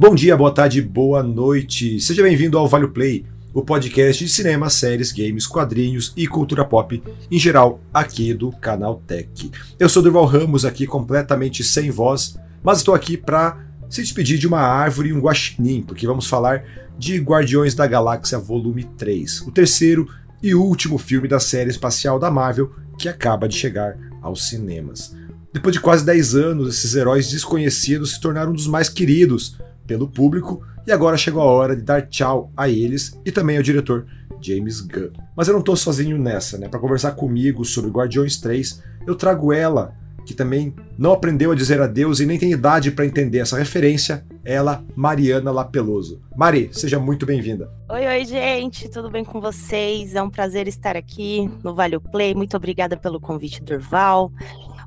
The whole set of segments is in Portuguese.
Bom dia, boa tarde, boa noite. Seja bem-vindo ao Vale Play, o podcast de cinema, séries, games, quadrinhos e cultura pop em geral aqui do canal Tech. Eu sou Durval Ramos aqui completamente sem voz, mas estou aqui para se despedir de uma árvore e um guaxinim, porque vamos falar de Guardiões da Galáxia Volume 3, o terceiro e último filme da série espacial da Marvel que acaba de chegar aos cinemas. Depois de quase 10 anos, esses heróis desconhecidos se tornaram um dos mais queridos pelo público e agora chegou a hora de dar tchau a eles e também ao diretor James Gunn. Mas eu não estou sozinho nessa, né? Para conversar comigo sobre Guardiões 3, eu trago ela, que também não aprendeu a dizer adeus e nem tem idade para entender essa referência, ela, Mariana Lapeloso. Mari, seja muito bem-vinda. Oi, oi, gente, tudo bem com vocês? É um prazer estar aqui no Vale Play. Muito obrigada pelo convite, Durval.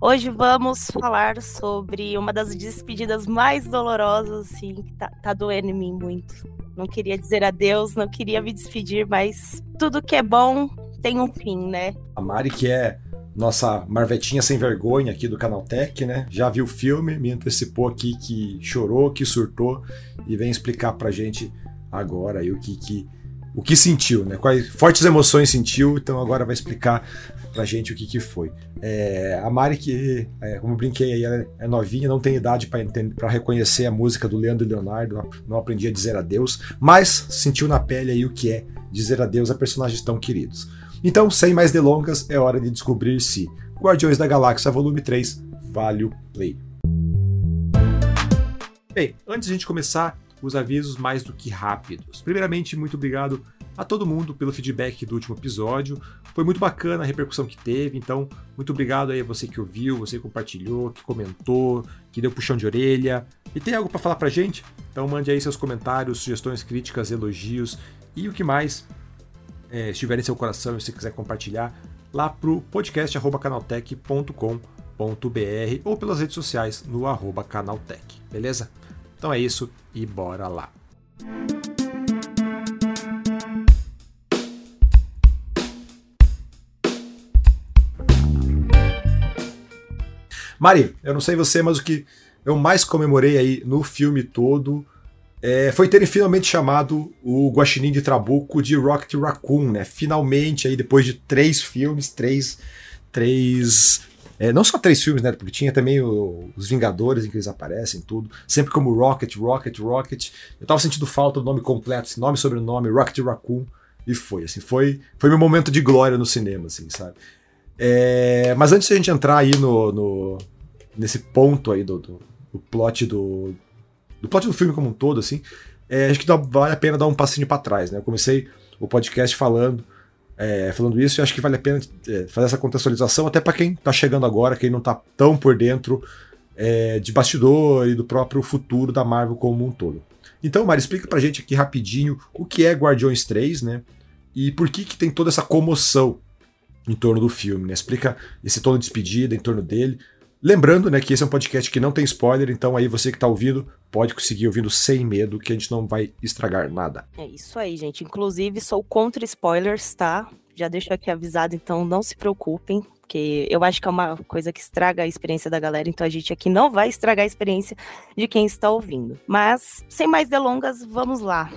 Hoje vamos falar sobre uma das despedidas mais dolorosas, assim, que tá, tá doendo em mim muito. Não queria dizer adeus, não queria me despedir, mas tudo que é bom tem um fim, né? A Mari, que é nossa marvetinha sem vergonha aqui do Canal Tech, né? Já viu o filme, me antecipou aqui que chorou, que surtou e vem explicar pra gente agora aí o que, que o que sentiu, né? Quais fortes emoções sentiu, então agora vai explicar pra gente o que, que foi. É, a Mari, que, é, como eu brinquei aí, ela é novinha, não tem idade para reconhecer a música do Leandro e Leonardo, não aprendi a dizer adeus, mas sentiu na pele aí o que é dizer adeus a personagens tão queridos. Então, sem mais delongas, é hora de descobrir se Guardiões da Galáxia Volume 3 vale o play. Bem, antes de a gente começar, os avisos mais do que rápidos. Primeiramente, muito obrigado a todo mundo pelo feedback do último episódio. Foi muito bacana a repercussão que teve, então muito obrigado aí a você que ouviu, você que compartilhou, que comentou, que deu puxão de orelha. E tem algo para falar pra gente? Então mande aí seus comentários, sugestões, críticas, elogios e o que mais é, estiver em seu coração e você quiser compartilhar lá pro podcast@canaltech.com.br ou pelas redes sociais no arroba canaltech, beleza? Então é isso e bora lá. Mari, eu não sei você, mas o que eu mais comemorei aí no filme todo é, foi terem finalmente chamado o Guaxinim de Trabuco de Rocket Raccoon, né? Finalmente, aí depois de três filmes, três, três é, não só três filmes, né? Porque tinha também o, os Vingadores em que eles aparecem, tudo. Sempre como Rocket, Rocket, Rocket. Eu tava sentindo falta do nome completo, assim, nome sobre nome, Rocket Raccoon. E foi, assim, foi, foi meu momento de glória no cinema, assim, sabe? É, mas antes de a gente entrar aí no, no nesse ponto aí do, do, do, plot do, do plot do filme como um todo, assim, é, acho que dá, vale a pena dar um passinho para trás, né? Eu comecei o podcast falando é, falando isso, e acho que vale a pena é, fazer essa contextualização até para quem está chegando agora, quem não está tão por dentro é, de bastidor e do próprio futuro da Marvel como um todo. Então, Mari, explica pra gente aqui rapidinho o que é Guardiões 3, né? E por que, que tem toda essa comoção em torno do filme, né? Explica esse tom de despedida em torno dele. Lembrando, né, que esse é um podcast que não tem spoiler, então aí você que tá ouvindo pode conseguir ouvindo sem medo, que a gente não vai estragar nada. É isso aí, gente. Inclusive, sou contra spoilers, tá? Já deixo aqui avisado, então não se preocupem, porque eu acho que é uma coisa que estraga a experiência da galera, então a gente aqui não vai estragar a experiência de quem está ouvindo. Mas, sem mais delongas, vamos lá.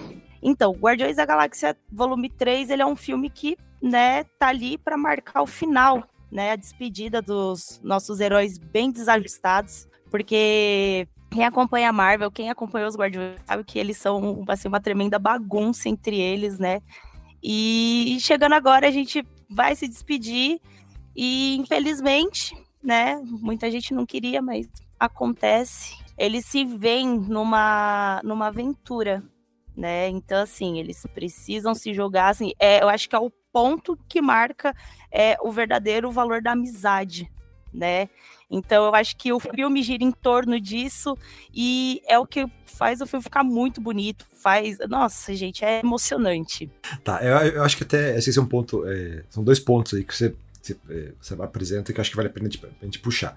Então, Guardiões da Galáxia Volume 3, ele é um filme que, né, tá ali para marcar o final, né, a despedida dos nossos heróis bem desajustados, porque quem acompanha a Marvel, quem acompanhou os Guardiões, sabe que eles são assim, uma tremenda bagunça entre eles, né? E chegando agora, a gente vai se despedir e, infelizmente, né? Muita gente não queria, mas acontece. Eles se veem numa, numa aventura, né? Então, assim, eles precisam se jogar, assim, é, eu acho que é o ponto que marca é, o verdadeiro valor da amizade, né? Então, eu acho que o filme gira em torno disso e é o que faz o filme ficar muito bonito, faz... Nossa, gente, é emocionante. Tá, eu, eu acho que até esse é um ponto, é, são dois pontos aí que você, você, é, você apresenta que eu acho que vale a pena a gente puxar.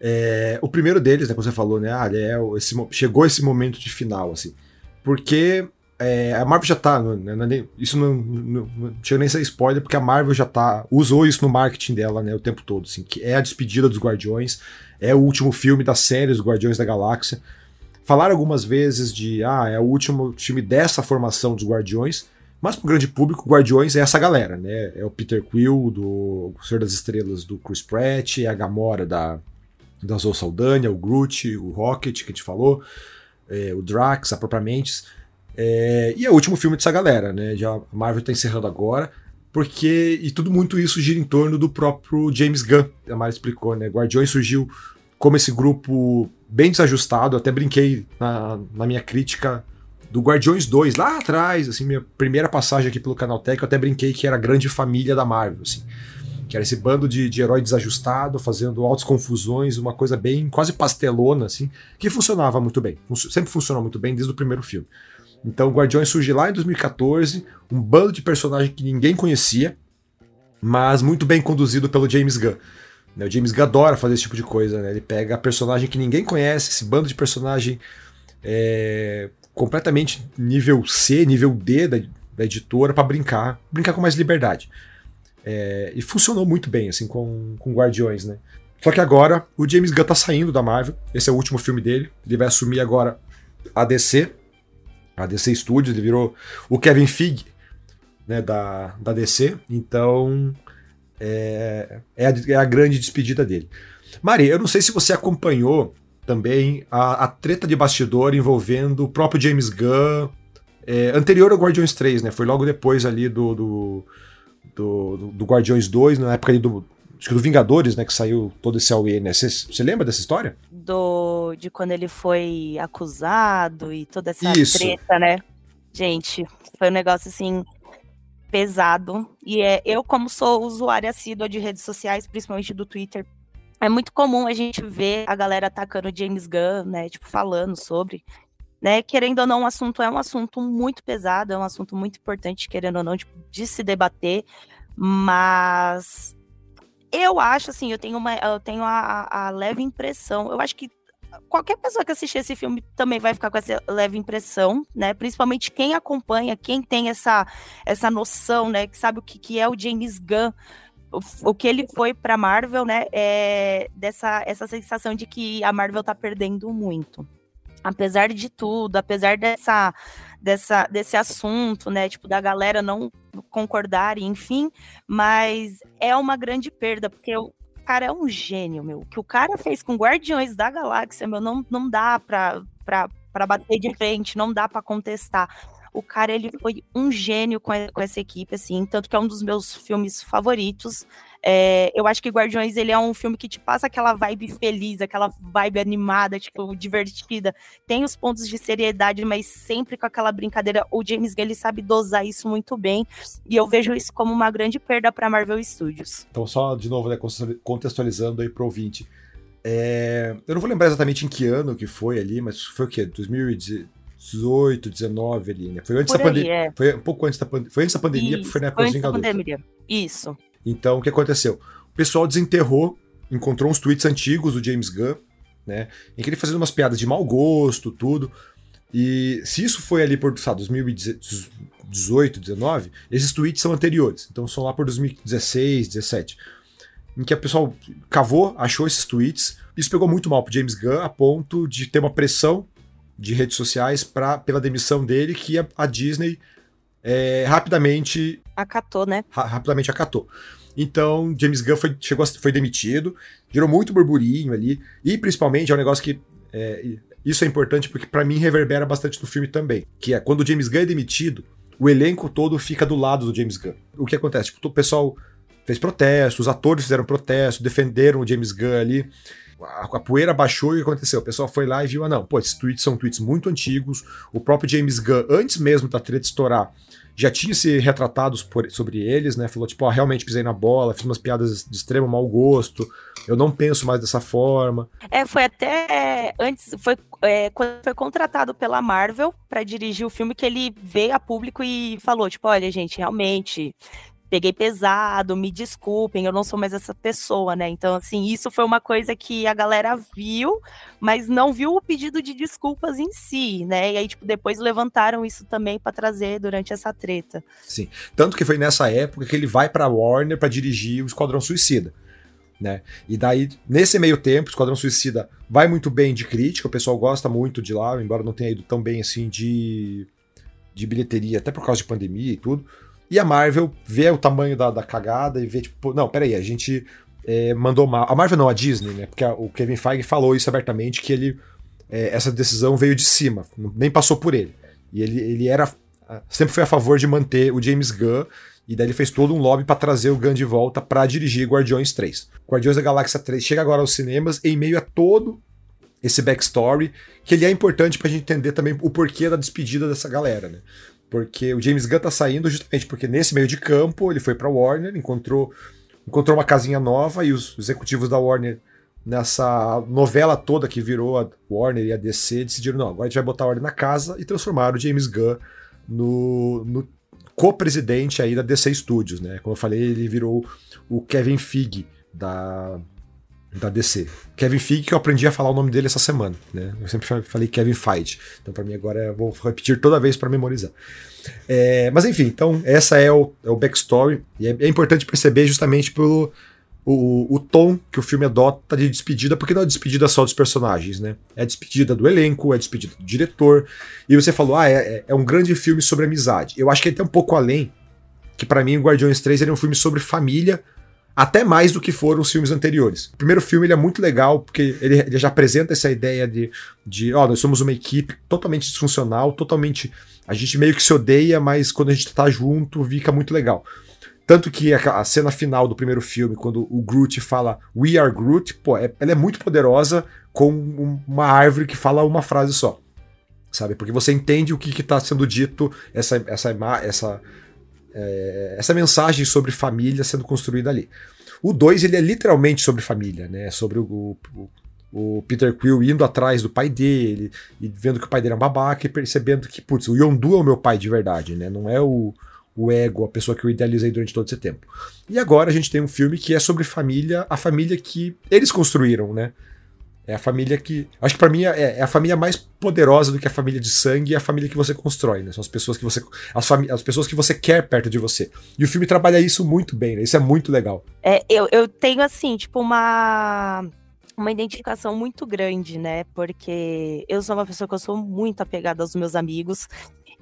É, o primeiro deles, né, você falou, né, ah, é, esse, chegou esse momento de final, assim. Porque é, a Marvel já tá. Né, isso não, não, não, nem a ser spoiler, porque a Marvel já tá. Usou isso no marketing dela né, o tempo todo. Assim, que é a despedida dos Guardiões, é o último filme da série dos Guardiões da Galáxia. Falaram algumas vezes de, ah, é o último filme dessa formação dos Guardiões, mas pro grande público, Guardiões é essa galera, né? É o Peter Quill, do Senhor das Estrelas, do Chris Pratt, é a Gamora da, da Zoe Saldanha, o Groot, o Rocket, que a gente falou, é, o Drax, a própria Mentes. É, e é o último filme dessa galera, né? Já a Marvel tá encerrando agora, porque. E tudo muito isso gira em torno do próprio James Gunn. A Mara explicou, né? Guardiões surgiu como esse grupo bem desajustado. Eu até brinquei na, na minha crítica do Guardiões 2, lá atrás, assim, minha primeira passagem aqui pelo Canal Tech, eu até brinquei que era a grande família da Marvel, assim. Que era esse bando de, de herói desajustado, fazendo altas confusões, uma coisa bem quase pastelona, assim, que funcionava muito bem. Sempre funcionou muito bem desde o primeiro filme. Então, Guardiões surge lá em 2014, um bando de personagens que ninguém conhecia, mas muito bem conduzido pelo James Gunn. Né, o James Gunn adora fazer esse tipo de coisa, né? Ele pega personagem que ninguém conhece, esse bando de personagem é, completamente nível C, nível D da, da editora para brincar, brincar com mais liberdade. É, e funcionou muito bem, assim, com, com Guardiões, né? Só que agora o James Gunn tá saindo da Marvel, esse é o último filme dele, ele vai assumir agora a DC, a DC Studios, ele virou o Kevin Feige né, da, da DC, então é, é, a, é a grande despedida dele. Mari, eu não sei se você acompanhou também a, a treta de bastidor envolvendo o próprio James Gunn, é, anterior ao Guardiões 3, né? Foi logo depois ali do, do, do, do Guardiões 2, na época ali do, acho que do Vingadores, né, que saiu todo esse AUE, né? Você lembra dessa história? Do, de quando ele foi acusado e toda essa Isso. treta, né? Gente, foi um negócio assim pesado. E é, eu, como sou usuária assídua de redes sociais, principalmente do Twitter, é muito comum a gente ver a galera atacando James Gunn, né? Tipo, falando sobre. Né, querendo ou não, o assunto é um assunto muito pesado, é um assunto muito importante, querendo ou não, tipo, de se debater, mas eu acho, assim, eu tenho, uma, eu tenho a, a, leve impressão. Eu acho que qualquer pessoa que assistir esse filme também vai ficar com essa leve impressão, né? Principalmente quem acompanha, quem tem essa, essa noção, né? Que sabe o que, que é o James Gunn, o, o que ele foi para Marvel, né? É dessa essa sensação de que a Marvel tá perdendo muito. Apesar de tudo, apesar dessa dessa, desse assunto, né? Tipo, da galera não concordar, enfim, mas é uma grande perda, porque o cara é um gênio, meu. O que o cara fez com Guardiões da Galáxia, meu, não, não dá pra, pra bater de frente, não dá para contestar. O cara, ele foi um gênio com essa equipe, assim, tanto que é um dos meus filmes favoritos. É, eu acho que Guardiões ele é um filme que te passa aquela vibe feliz, aquela vibe animada, tipo, divertida. Tem os pontos de seriedade, mas sempre com aquela brincadeira. O James Gunn ele sabe dosar isso muito bem. E eu vejo isso como uma grande perda para Marvel Studios. Então, só de novo, né, contextualizando aí pro ouvinte. É, eu não vou lembrar exatamente em que ano que foi ali, mas foi o quê? 2018, 19 ali, né? Foi antes Por da pandemia. É. Foi um pouco antes da pandemia. Foi antes da pandemia, Isso, foi na época foi dos Vingadores. Pandemia. Isso. Então, o que aconteceu? O pessoal desenterrou, encontrou uns tweets antigos do James Gunn, né? Em que ele fazia umas piadas de mau gosto, tudo. E se isso foi ali por, sabe, 2018, 19, esses tweets são anteriores. Então são lá por 2016, 17. Em que a pessoa cavou, achou esses tweets. Isso pegou muito mal pro James Gunn, a ponto de ter uma pressão de redes sociais pra, pela demissão dele, que a, a Disney é, rapidamente. Acatou, né? Ra rapidamente acatou. Então, James Gunn foi, chegou, foi demitido, gerou muito burburinho ali, e principalmente é um negócio que. É, isso é importante porque, para mim, reverbera bastante no filme também. Que é quando o James Gunn é demitido, o elenco todo fica do lado do James Gunn. O que acontece? Tipo, o pessoal fez protestos, os atores fizeram protesto, defenderam o James Gunn ali a, a, poeira baixou e o que aconteceu? O pessoal foi lá e viu, ah não, pô, esses tweets são tweets muito antigos, o próprio James Gunn, antes mesmo da treta estourar, já tinha se retratado por, sobre eles, né? Falou, tipo, ó, realmente pisei na bola, fiz umas piadas de extremo mau gosto, eu não penso mais dessa forma. É, foi até antes, foi é, quando foi contratado pela Marvel para dirigir o filme que ele veio a público e falou, tipo, olha, gente, realmente peguei pesado, me desculpem, eu não sou mais essa pessoa, né? Então, assim, isso foi uma coisa que a galera viu, mas não viu o pedido de desculpas em si, né? E aí, tipo, depois levantaram isso também para trazer durante essa treta. Sim. Tanto que foi nessa época que ele vai para Warner para dirigir o Esquadrão Suicida. Né? E daí, nesse meio tempo, Esquadrão Suicida vai muito bem de crítica, o pessoal gosta muito de lá, embora não tenha ido tão bem assim de, de bilheteria, até por causa de pandemia e tudo. E a Marvel vê o tamanho da, da cagada e vê, tipo, não, peraí, a gente é, mandou mal. A Marvel não, a Disney, né? Porque a, o Kevin Feige falou isso abertamente, que ele. É, essa decisão veio de cima, nem passou por ele. E ele, ele era. Sempre foi a favor de manter o James Gunn e daí ele fez todo um lobby para trazer o Gunn de volta para dirigir Guardiões 3. Guardiões da Galáxia 3 chega agora aos cinemas em meio a todo esse backstory, que ele é importante pra gente entender também o porquê da despedida dessa galera, né? Porque o James Gunn tá saindo justamente porque nesse meio de campo ele foi pra Warner, encontrou, encontrou uma casinha nova e os executivos da Warner nessa novela toda que virou a Warner e a DC decidiram, não, agora a gente vai botar a ordem na casa e transformar o James Gunn no, no co-presidente aí da DC Studios, né? Como eu falei, ele virou o Kevin Feige da, da DC. Kevin Feige, que eu aprendi a falar o nome dele essa semana, né? Eu sempre falei Kevin Feige. Então, para mim, agora eu vou repetir toda vez para memorizar. É, mas, enfim, então, essa é o, é o backstory. E é, é importante perceber justamente pelo o, o tom que o filme adota de despedida, porque não é despedida só dos personagens, né? É despedida do elenco, é despedida do diretor. E você falou, ah, é, é, é um grande filme sobre amizade. Eu acho que ele tem um pouco além, que para mim o Guardiões 3 é um filme sobre família, até mais do que foram os filmes anteriores. O primeiro filme ele é muito legal, porque ele, ele já apresenta essa ideia de, de ó, nós somos uma equipe totalmente disfuncional, totalmente. A gente meio que se odeia, mas quando a gente tá junto, fica muito legal. Tanto que a, cena final do primeiro filme, quando o Groot fala We are Groot, pô, é, ela é muito poderosa com uma árvore que fala uma frase só. Sabe? Porque você entende o que está sendo dito, essa, essa, essa, é, essa mensagem sobre família sendo construída ali. O 2 ele é literalmente sobre família, né? Sobre o, o, o, Peter Quill indo atrás do pai dele, e vendo que o pai dele é um babaca e percebendo que, putz, o Yondu é o meu pai de verdade, né? Não é o, o ego, a pessoa que eu idealizei durante todo esse tempo. E agora a gente tem um filme que é sobre família, a família que eles construíram, né? É a família que. Acho que para mim é, é, a família mais poderosa do que a família de sangue e a família que você constrói, né? São as pessoas que você. As, as pessoas que você quer perto de você. E o filme trabalha isso muito bem, né? Isso é muito legal. É, eu, eu tenho, assim, tipo, uma. Uma identificação muito grande, né? Porque eu sou uma pessoa que eu sou muito apegada aos meus amigos.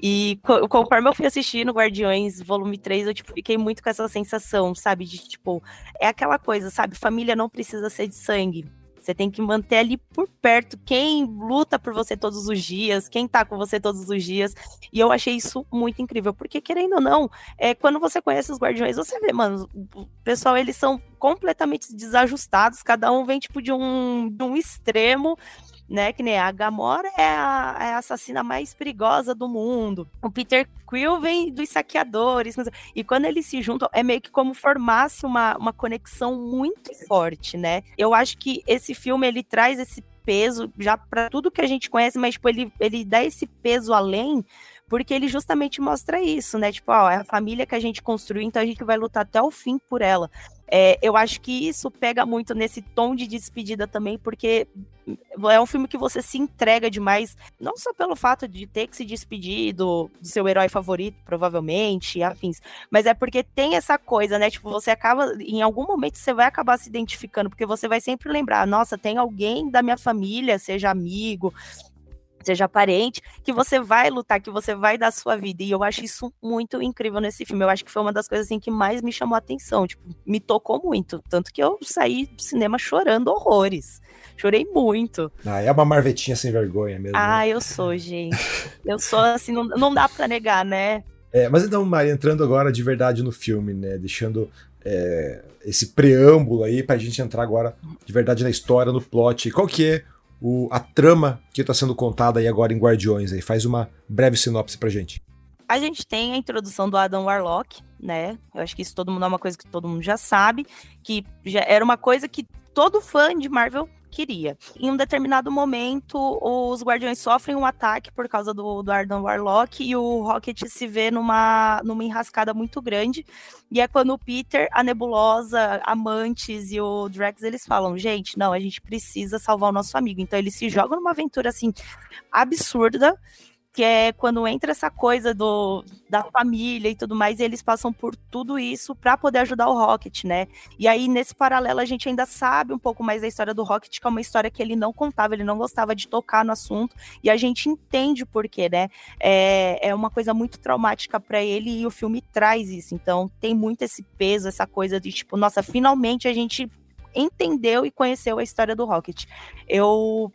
E conforme eu fui assistindo Guardiões Volume 3, eu tipo, fiquei muito com essa sensação, sabe? De tipo, é aquela coisa, sabe? Família não precisa ser de sangue. Você tem que manter ali por perto quem luta por você todos os dias, quem tá com você todos os dias. E eu achei isso muito incrível, porque querendo ou não, é, quando você conhece os guardiões, você vê, mano, o pessoal, eles são completamente desajustados, cada um vem tipo de um, de um extremo né? Que nem a Gamora é a, é a, assassina mais perigosa do mundo. O Peter Quill vem dos saqueadores. E quando eles se juntam, é meio que como formasse uma, uma conexão muito forte, né? Eu acho que esse filme ele traz esse peso já para tudo que a gente conhece, mas tipo, ele, ele dá esse peso além porque ele justamente mostra isso, né? Tipo, ó, é a família que a gente construiu, então a gente vai lutar até o fim por ela. É, eu acho que isso pega muito nesse tom de despedida também, porque é um filme que você se entrega demais, não só pelo fato de ter que se despedir do, do seu herói favorito, provavelmente, afins, mas é porque tem essa coisa, né? Tipo, você acaba, em algum momento, você vai acabar se identificando, porque você vai sempre lembrar, nossa, tem alguém da minha família, seja amigo, seja parente, que você vai lutar, que você vai dar sua vida. E eu acho isso muito incrível nesse filme. Eu acho que foi uma das coisas assim que mais me chamou a atenção, tipo, me tocou muito, tanto que eu saí do cinema chorando horrores. Chorei muito. Ah, é uma marvetinha sem vergonha mesmo. Ah, né? eu sou, gente. eu sou assim, não, não dá para negar, né? É, mas então, Mari, entrando agora de verdade no filme, né? Deixando é, esse preâmbulo aí pra gente entrar agora de verdade na história, no plot. Qual que é o, a trama que está sendo contada aí agora em Guardiões. Aí. Faz uma breve sinopse pra gente. A gente tem a introdução do Adam Warlock, né? Eu acho que isso todo mundo é uma coisa que todo mundo já sabe, que já era uma coisa que todo fã de Marvel queria. Em um determinado momento, os Guardiões sofrem um ataque por causa do, do Ardan Warlock e o Rocket se vê numa, numa enrascada muito grande. E é quando o Peter, a Nebulosa, a Mantis e o Drax, eles falam, gente, não, a gente precisa salvar o nosso amigo. Então eles se jogam numa aventura, assim, absurda, que é quando entra essa coisa do, da família e tudo mais, e eles passam por tudo isso para poder ajudar o Rocket, né? E aí, nesse paralelo, a gente ainda sabe um pouco mais da história do Rocket, que é uma história que ele não contava, ele não gostava de tocar no assunto, e a gente entende o porquê, né? É, é uma coisa muito traumática para ele e o filme traz isso. Então, tem muito esse peso, essa coisa de tipo, nossa, finalmente a gente entendeu e conheceu a história do Rocket. Eu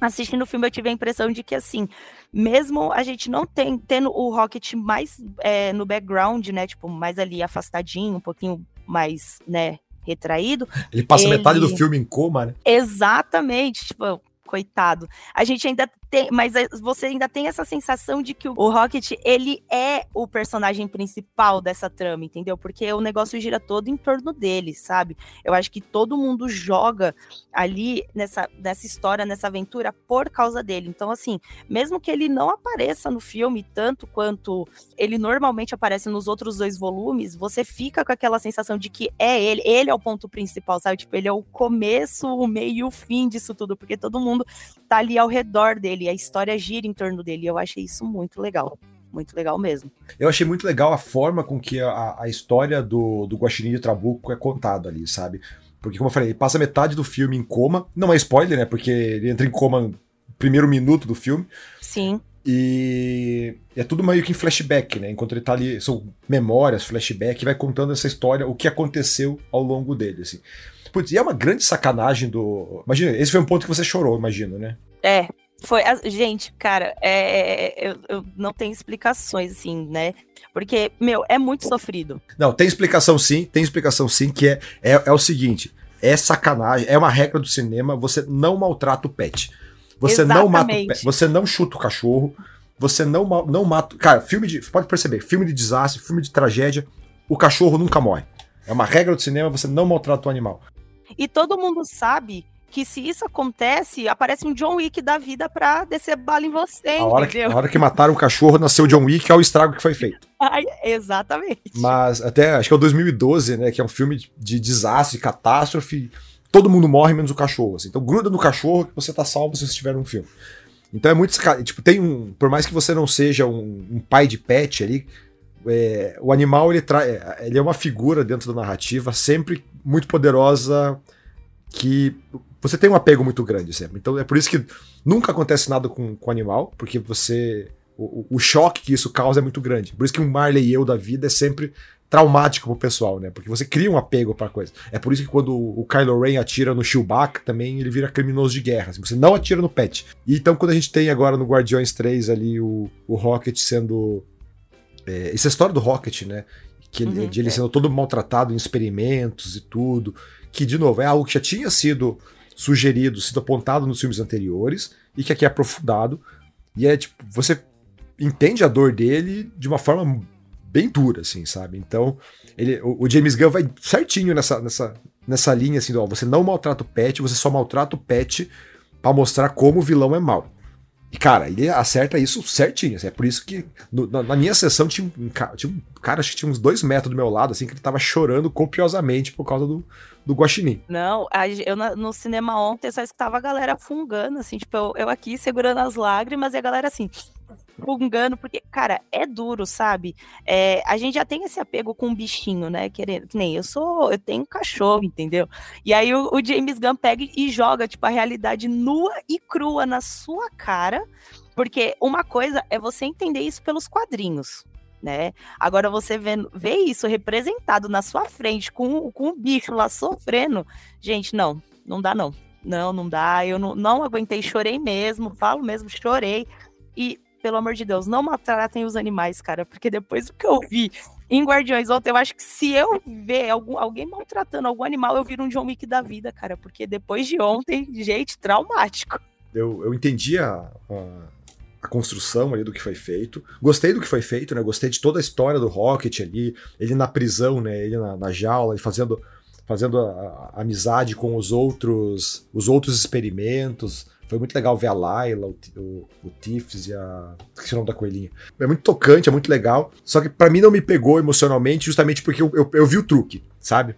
assistindo o filme eu tive a impressão de que assim, mesmo a gente não tem tendo o Rocket mais é, no background, né, tipo mais ali afastadinho, um pouquinho mais, né, retraído. Ele passa ele... metade do filme em coma, né? Exatamente, tipo, coitado. A gente ainda tem, mas você ainda tem essa sensação de que o Rocket, ele é o personagem principal dessa trama, entendeu? Porque o negócio gira todo em torno dele, sabe? Eu acho que todo mundo joga ali nessa, nessa história, nessa aventura por causa dele. Então, assim, mesmo que ele não apareça no filme tanto quanto ele normalmente aparece nos outros dois volumes, você fica com aquela sensação de que é ele, ele é o ponto principal, sabe? Tipo, ele é o começo, o meio e o fim disso tudo, porque todo mundo tá ali ao redor dele dele, a história gira em torno dele. Eu achei isso muito legal. Muito legal mesmo. Eu achei muito legal a forma com que a, a história do, do Guaxinim de Trabuco é contada ali, sabe? Porque, como eu falei, ele passa metade do filme em coma. Não é spoiler, né? Porque ele entra em coma no primeiro minuto do filme. Sim. E é tudo meio que em flashback, né? Enquanto ele tá ali, são memórias, flashback, vai contando essa história, o que aconteceu ao longo dele, assim. Putz, e é uma grande sacanagem do. Imagina, esse foi um ponto que você chorou, imagino, né? É, foi, gente, cara, é, é, eu, eu não tenho explicações, assim, né? Porque, meu, é muito sofrido. Não, tem explicação sim, tem explicação sim, que é, é, é o seguinte: é sacanagem, é uma regra do cinema, você não maltrata o pet. Você Exatamente. não mata o pet, você não chuta o cachorro, você não, não mata. Cara, filme de. Pode perceber, filme de desastre, filme de tragédia, o cachorro nunca morre. É uma regra do cinema, você não maltrata o animal. E todo mundo sabe que se isso acontece, aparece um John Wick da vida pra descer bala em você, a hora, que, a hora que mataram o cachorro, nasceu o John Wick, é o estrago que foi feito. Ai, exatamente. Mas até, acho que é o 2012, né, que é um filme de, de desastre, catástrofe, todo mundo morre menos o cachorro, assim. Então gruda no cachorro que você tá salvo se você estiver num filme. Então é muito, tipo, tem um, por mais que você não seja um, um pai de pet ali, é, o animal ele, tra ele é uma figura dentro da narrativa sempre muito poderosa que você tem um apego muito grande sempre. Então é por isso que nunca acontece nada com o animal, porque você. O, o, choque que isso causa é muito grande. Por isso que um Marley e eu da vida é sempre traumático pro pessoal, né? Porque você cria um apego pra coisa. É por isso que quando o Kylo Ren atira no Chewbacca, também ele vira criminoso de guerra. Assim, você não atira no pet. E então quando a gente tem agora no Guardiões 3 ali o, o Rocket sendo. É, essa história do Rocket, né? Que ele, uhum, de ele é. sendo todo maltratado em experimentos e tudo. Que, de novo, é algo que já tinha sido sugerido, sido apontado nos filmes anteriores e que aqui é aprofundado. E é tipo, você entende a dor dele de uma forma bem dura, assim, sabe? Então, ele, o, o James Gunn vai certinho nessa, nessa, nessa linha, assim, ó, você não maltrata o pet, você só maltrata o pet para mostrar como o vilão é mau. E, cara, ele acerta isso certinho. Assim, é por isso que no, na, na, minha sessão tinha um, tinha um cara, acho que tinha uns dois metros do meu lado, assim, que ele tava chorando copiosamente por causa do, do Guaxinim. Não, eu no cinema ontem só escutava a galera fungando, assim, tipo, eu, eu aqui segurando as lágrimas e a galera assim, fungando, porque, cara, é duro, sabe? É, a gente já tem esse apego com um bichinho, né? Querendo, que nem eu sou, eu tenho um cachorro, entendeu? E aí o, o James Gunn pega e joga, tipo, a realidade nua e crua na sua cara. Porque uma coisa é você entender isso pelos quadrinhos né? Agora você vê, vê isso representado na sua frente com, com o bicho lá sofrendo. Gente, não, não dá não. Não, não dá. Eu não, não aguentei, chorei mesmo, falo mesmo, chorei. E, pelo amor de Deus, não maltratem os animais, cara, porque depois do que eu vi em Guardiões ontem, eu acho que se eu ver algum, alguém maltratando algum animal, eu viro um John Wick da vida, cara, porque depois de ontem, gente, traumático. Eu, eu entendi a, a a construção ali do que foi feito. Gostei do que foi feito, né? Gostei de toda a história do Rocket ali, ele na prisão, né? Ele na, na jaula, ele fazendo, fazendo a, a amizade com os outros, os outros experimentos. Foi muito legal ver a Layla, o, o, o Tiffs e a. Esqueci o nome da coelhinha. É muito tocante, é muito legal. Só que para mim não me pegou emocionalmente, justamente porque eu, eu, eu vi o truque, sabe?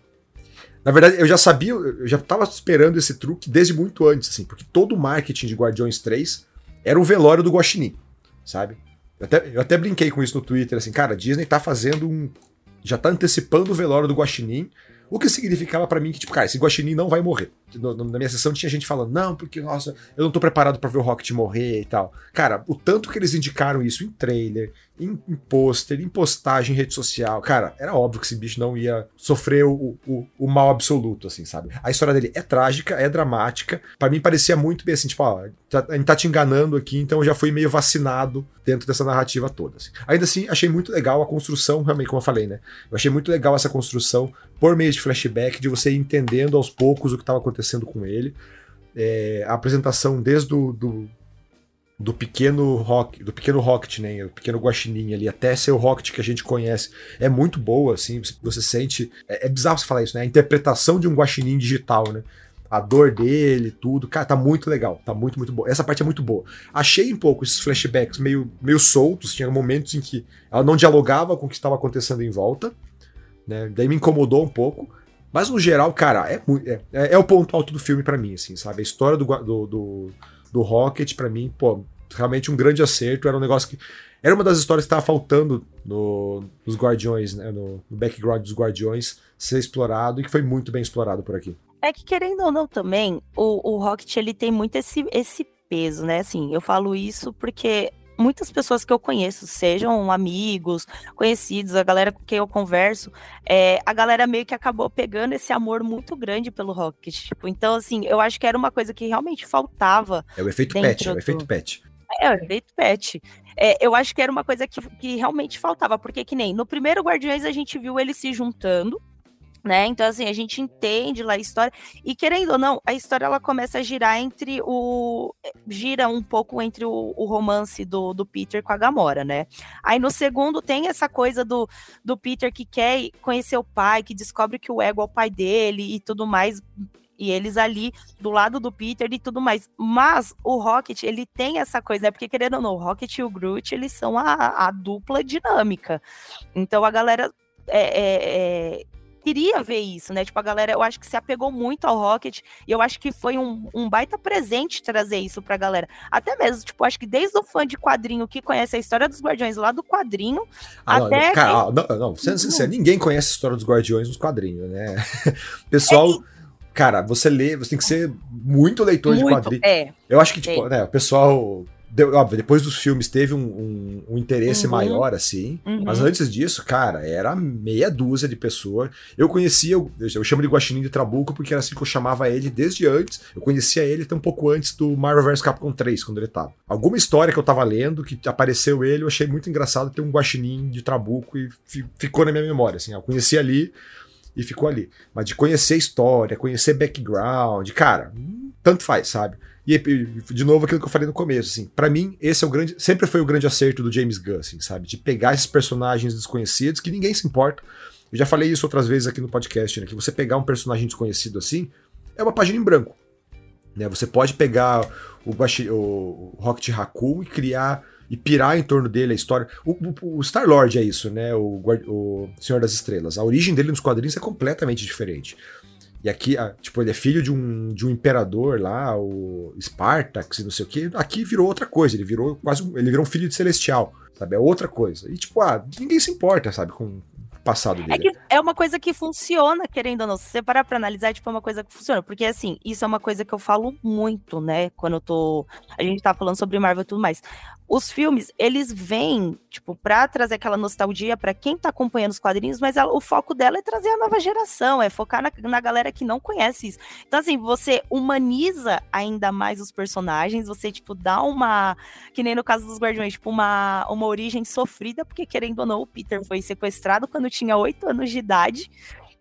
Na verdade, eu já sabia, eu já tava esperando esse truque desde muito antes, assim, porque todo o marketing de Guardiões 3 era o velório do Guaxinim. sabe? Eu até, eu até brinquei com isso no Twitter, assim, cara, a Disney tá fazendo um. Já tá antecipando o velório do Guaxinim, o que significava para mim que, tipo, cara, esse Guaxinim não vai morrer. Na minha sessão tinha gente falando, não, porque, nossa, eu não tô preparado para ver o Rocket morrer e tal. Cara, o tanto que eles indicaram isso em trailer, em, em pôster, em postagem em rede social, cara, era óbvio que esse bicho não ia sofrer o, o, o mal absoluto, assim, sabe? A história dele é trágica, é dramática. para mim parecia muito bem assim, tipo, ó, tá, a gente tá te enganando aqui, então eu já fui meio vacinado dentro dessa narrativa toda. Assim. Ainda assim, achei muito legal a construção, realmente, como eu falei, né? Eu achei muito legal essa construção por meio de flashback, de você entendendo aos poucos o que estava acontecendo com ele. É, a apresentação desde do, do, do pequeno rock, do pequeno Rocket, né, o pequeno guaxinim ali, até ser o Rocket que a gente conhece, é muito boa, assim, você sente, é, é bizarro você falar isso, né, a interpretação de um guaxinim digital, né, a dor dele, tudo, cara, tá muito legal, tá muito, muito boa, essa parte é muito boa. Achei um pouco esses flashbacks meio, meio soltos, tinha momentos em que ela não dialogava com o que estava acontecendo em volta, né? Daí me incomodou um pouco. Mas no geral, cara, é, é, é, é o ponto alto do filme para mim, assim, sabe? A história do, do, do, do Rocket, para mim, pô, realmente um grande acerto. Era um negócio que. Era uma das histórias que tava faltando no, nos Guardiões, né? No, no background dos Guardiões ser explorado e que foi muito bem explorado por aqui. É que querendo ou não também, o, o Rocket ele tem muito esse, esse peso, né? Assim, eu falo isso porque muitas pessoas que eu conheço, sejam amigos, conhecidos, a galera com quem eu converso, é, a galera meio que acabou pegando esse amor muito grande pelo Rocket. Tipo, então, assim, eu acho que era uma coisa que realmente faltava. É o efeito pet, é o efeito pet. É, o efeito pet. É, eu acho que era uma coisa que, que realmente faltava, porque que nem no primeiro Guardiões a gente viu eles se juntando, né? Então, assim, a gente entende lá a história, e querendo ou não, a história ela começa a girar entre o. gira um pouco entre o, o romance do, do Peter com a Gamora, né? Aí no segundo tem essa coisa do, do Peter que quer conhecer o pai, que descobre que o ego é o pai dele e tudo mais. E eles ali do lado do Peter e tudo mais. Mas o Rocket, ele tem essa coisa, né? Porque querendo ou não, o Rocket e o Groot, eles são a, a dupla dinâmica. Então a galera é, é, é, queria ver isso, né? Tipo, a galera, eu acho que se apegou muito ao Rocket e eu acho que foi um, um baita presente trazer isso pra galera. Até mesmo, tipo, acho que desde o fã de quadrinho que conhece a história dos Guardiões lá do quadrinho, ah, até. Não, cara, quem... não, não, sendo sincero, ninguém conhece a história dos Guardiões nos quadrinhos, né? Pessoal. É cara, você lê, você tem que ser muito leitor muito, de quadrinhos. É. Eu acho que, tipo, é. né, o pessoal Deu, óbvio, depois dos filmes teve um, um, um interesse uhum. maior, assim. Uhum. Mas antes disso, cara, era meia dúzia de pessoas. Eu conhecia, eu, eu chamo de Guaxinim de Trabuco porque era assim que eu chamava ele desde antes. Eu conhecia ele até um pouco antes do Marvel vs Capcom 3, quando ele tava. Alguma história que eu tava lendo, que apareceu ele, eu achei muito engraçado ter um Guaxinim de Trabuco e ficou na minha memória, assim. Eu conheci ali e ficou ali. Mas de conhecer história, conhecer background, cara, tanto faz, sabe? E de novo aquilo que eu falei no começo, assim, para mim esse é o grande, sempre foi o grande acerto do James Gunn, assim, sabe, de pegar esses personagens desconhecidos que ninguém se importa. Eu já falei isso outras vezes aqui no podcast, né, que você pegar um personagem desconhecido assim é uma página em branco, né? Você pode pegar o, o Rocket Raccoon e criar e pirar em torno dele a história. O, o, o Star-Lord é isso, né? O, o Senhor das Estrelas. A origem dele nos quadrinhos é completamente diferente. E aqui, tipo, ele é filho de um, de um imperador lá, o Spartax e não sei o que. Aqui virou outra coisa, ele virou quase ele virou um filho de celestial, sabe? É outra coisa. E tipo, ah, ninguém se importa, sabe, com, passado dele. É, é uma coisa que funciona, querendo ou não. Se você parar pra analisar, tipo, é uma coisa que funciona. Porque, assim, isso é uma coisa que eu falo muito, né? Quando eu tô. A gente tá falando sobre Marvel e tudo mais os filmes, eles vêm, tipo, pra trazer aquela nostalgia para quem tá acompanhando os quadrinhos, mas ela, o foco dela é trazer a nova geração, é focar na, na, galera que não conhece isso. Então, assim, você humaniza ainda mais os personagens, você, tipo, dá uma, que nem no caso dos Guardiões, tipo, uma, uma origem sofrida, porque, querendo ou não, o Peter foi sequestrado quando tinha oito anos de idade,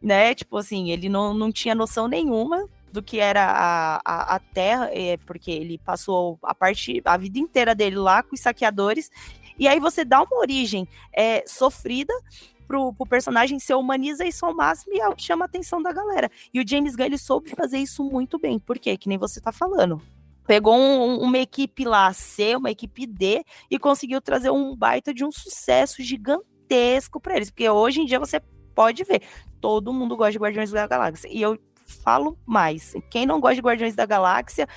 né? Tipo assim, ele não, não tinha noção nenhuma do que era a, a, a Terra, é, porque ele passou a parte, a vida inteira dele lá com os saqueadores, e aí você dá uma origem é, sofrida pro, pro personagem, se humaniza isso ao máximo e é o que chama a atenção da galera. E o James Gunn, ele soube fazer isso muito bem, por quê? Que nem você tá falando. Pegou um, uma equipe lá C, uma equipe D, e conseguiu trazer um baita de um sucesso gigantesco para eles, porque hoje em dia você pode ver, todo mundo gosta de Guardiões da Galáxia. E eu falo mais. Quem não gosta de Guardiões da Galáxia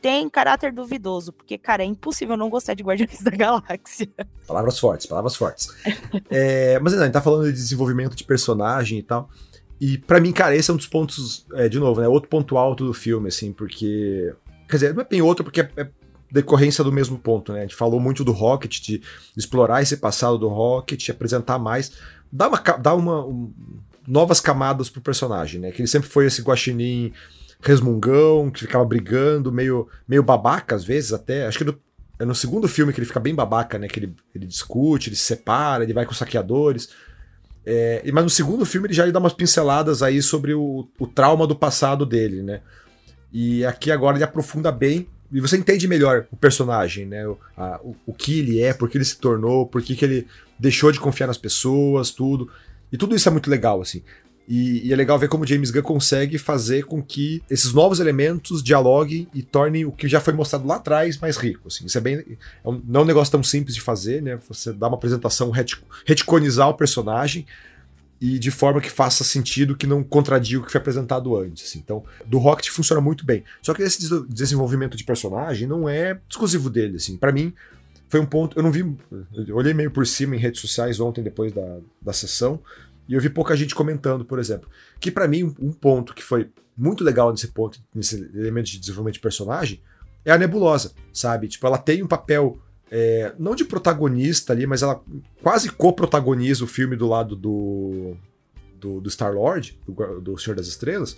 tem caráter duvidoso, porque, cara, é impossível não gostar de Guardiões da Galáxia. Palavras fortes, palavras fortes. é, mas não, a gente tá falando de desenvolvimento de personagem e tal. E para mim, cara, esse é um dos pontos, é, de novo, né? Outro ponto alto do filme, assim, porque. Quer dizer, não é bem outro, porque é, é decorrência do mesmo ponto, né? A gente falou muito do Rocket, de explorar esse passado do Rocket, apresentar mais, dar uma, dar uma um, novas camadas pro personagem, né? Que ele sempre foi esse guaxinim resmungão, que ficava brigando, meio, meio babaca às vezes até. Acho que no, é no segundo filme que ele fica bem babaca, né? Que ele, ele discute, ele se separa, ele vai com saqueadores. É, mas no segundo filme ele já lhe dá umas pinceladas aí sobre o, o trauma do passado dele, né? E aqui agora ele aprofunda bem e você entende melhor o personagem, né? O, a, o, o, que ele é, por que ele se tornou, por que, que ele deixou de confiar nas pessoas, tudo. E tudo isso é muito legal, assim. E, e, é legal ver como James Gunn consegue fazer com que esses novos elementos dialoguem e tornem o que já foi mostrado lá atrás mais rico. Assim. Isso é bem. É um, não é um negócio tão simples de fazer, né? Você dá uma apresentação, reticonizar o personagem e de forma que faça sentido, que não contradiga o que foi apresentado antes. Assim. Então, do Rocket funciona muito bem. Só que esse desenvolvimento de personagem não é exclusivo dele. Assim. para mim, foi um ponto. Eu não vi. Eu olhei meio por cima em redes sociais ontem, depois da, da sessão e eu vi pouca gente comentando, por exemplo. Que para mim, um ponto que foi muito legal nesse ponto, nesse elemento de desenvolvimento de personagem, é a nebulosa, sabe? Tipo, ela tem um papel. É, não de protagonista ali, mas ela quase co-protagoniza o filme do lado do, do, do Star-Lord, do, do Senhor das Estrelas.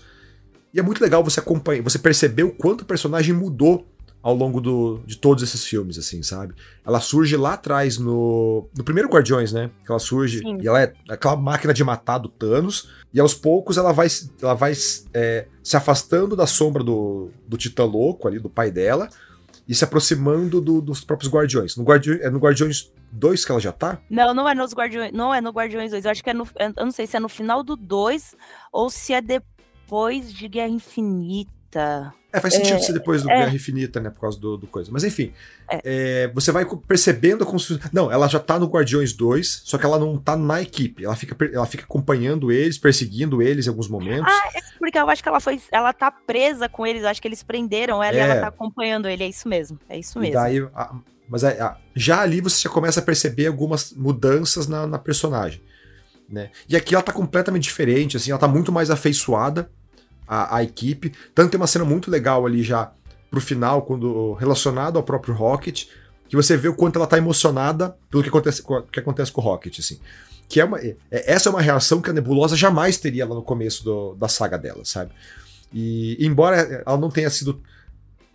E é muito legal você acompanhar, você perceber o quanto o personagem mudou ao longo do, de todos esses filmes, assim, sabe? Ela surge lá atrás no, no primeiro Guardiões, né? Que ela surge Sim. e ela é aquela máquina de matar do Thanos, e aos poucos ela vai, ela vai é, se afastando da sombra do, do Titã Louco ali, do pai dela, e se aproximando do, dos próprios Guardiões. No, Guardi é no Guardiões 2 que ela já tá? Não, não é nos Guardiões, não é no Guardiões 2. Eu acho que é no. Eu não sei se é no final do 2 ou se é depois de Guerra Infinita. É, faz sentido é, ser depois do é, Guerra Infinita, né? Por causa do, do coisa. Mas enfim, é. é você vai percebendo a construção. Não, ela já tá no Guardiões 2, só que ela não tá na equipe. Ela fica, ela fica acompanhando eles, perseguindo eles em alguns momentos. Ah, é porque eu acho que ela foi. Ela tá presa com eles, acho que eles prenderam ela e ela é. tá acompanhando ele. É isso mesmo. É isso mesmo. E daí, a, mas a, já ali você já começa a perceber algumas mudanças na, na personagem. Né? E aqui ela tá completamente diferente, assim, ela tá muito mais afeiçoada a, a equipe. Tanto tem uma cena muito legal ali já pro final, quando relacionado ao próprio Rocket, que você vê o quanto ela tá emocionada pelo que acontece, que acontece com o Rocket, assim. Que é uma, é, essa é uma reação que a Nebulosa jamais teria lá no começo do, da saga dela, sabe? E embora ela não tenha sido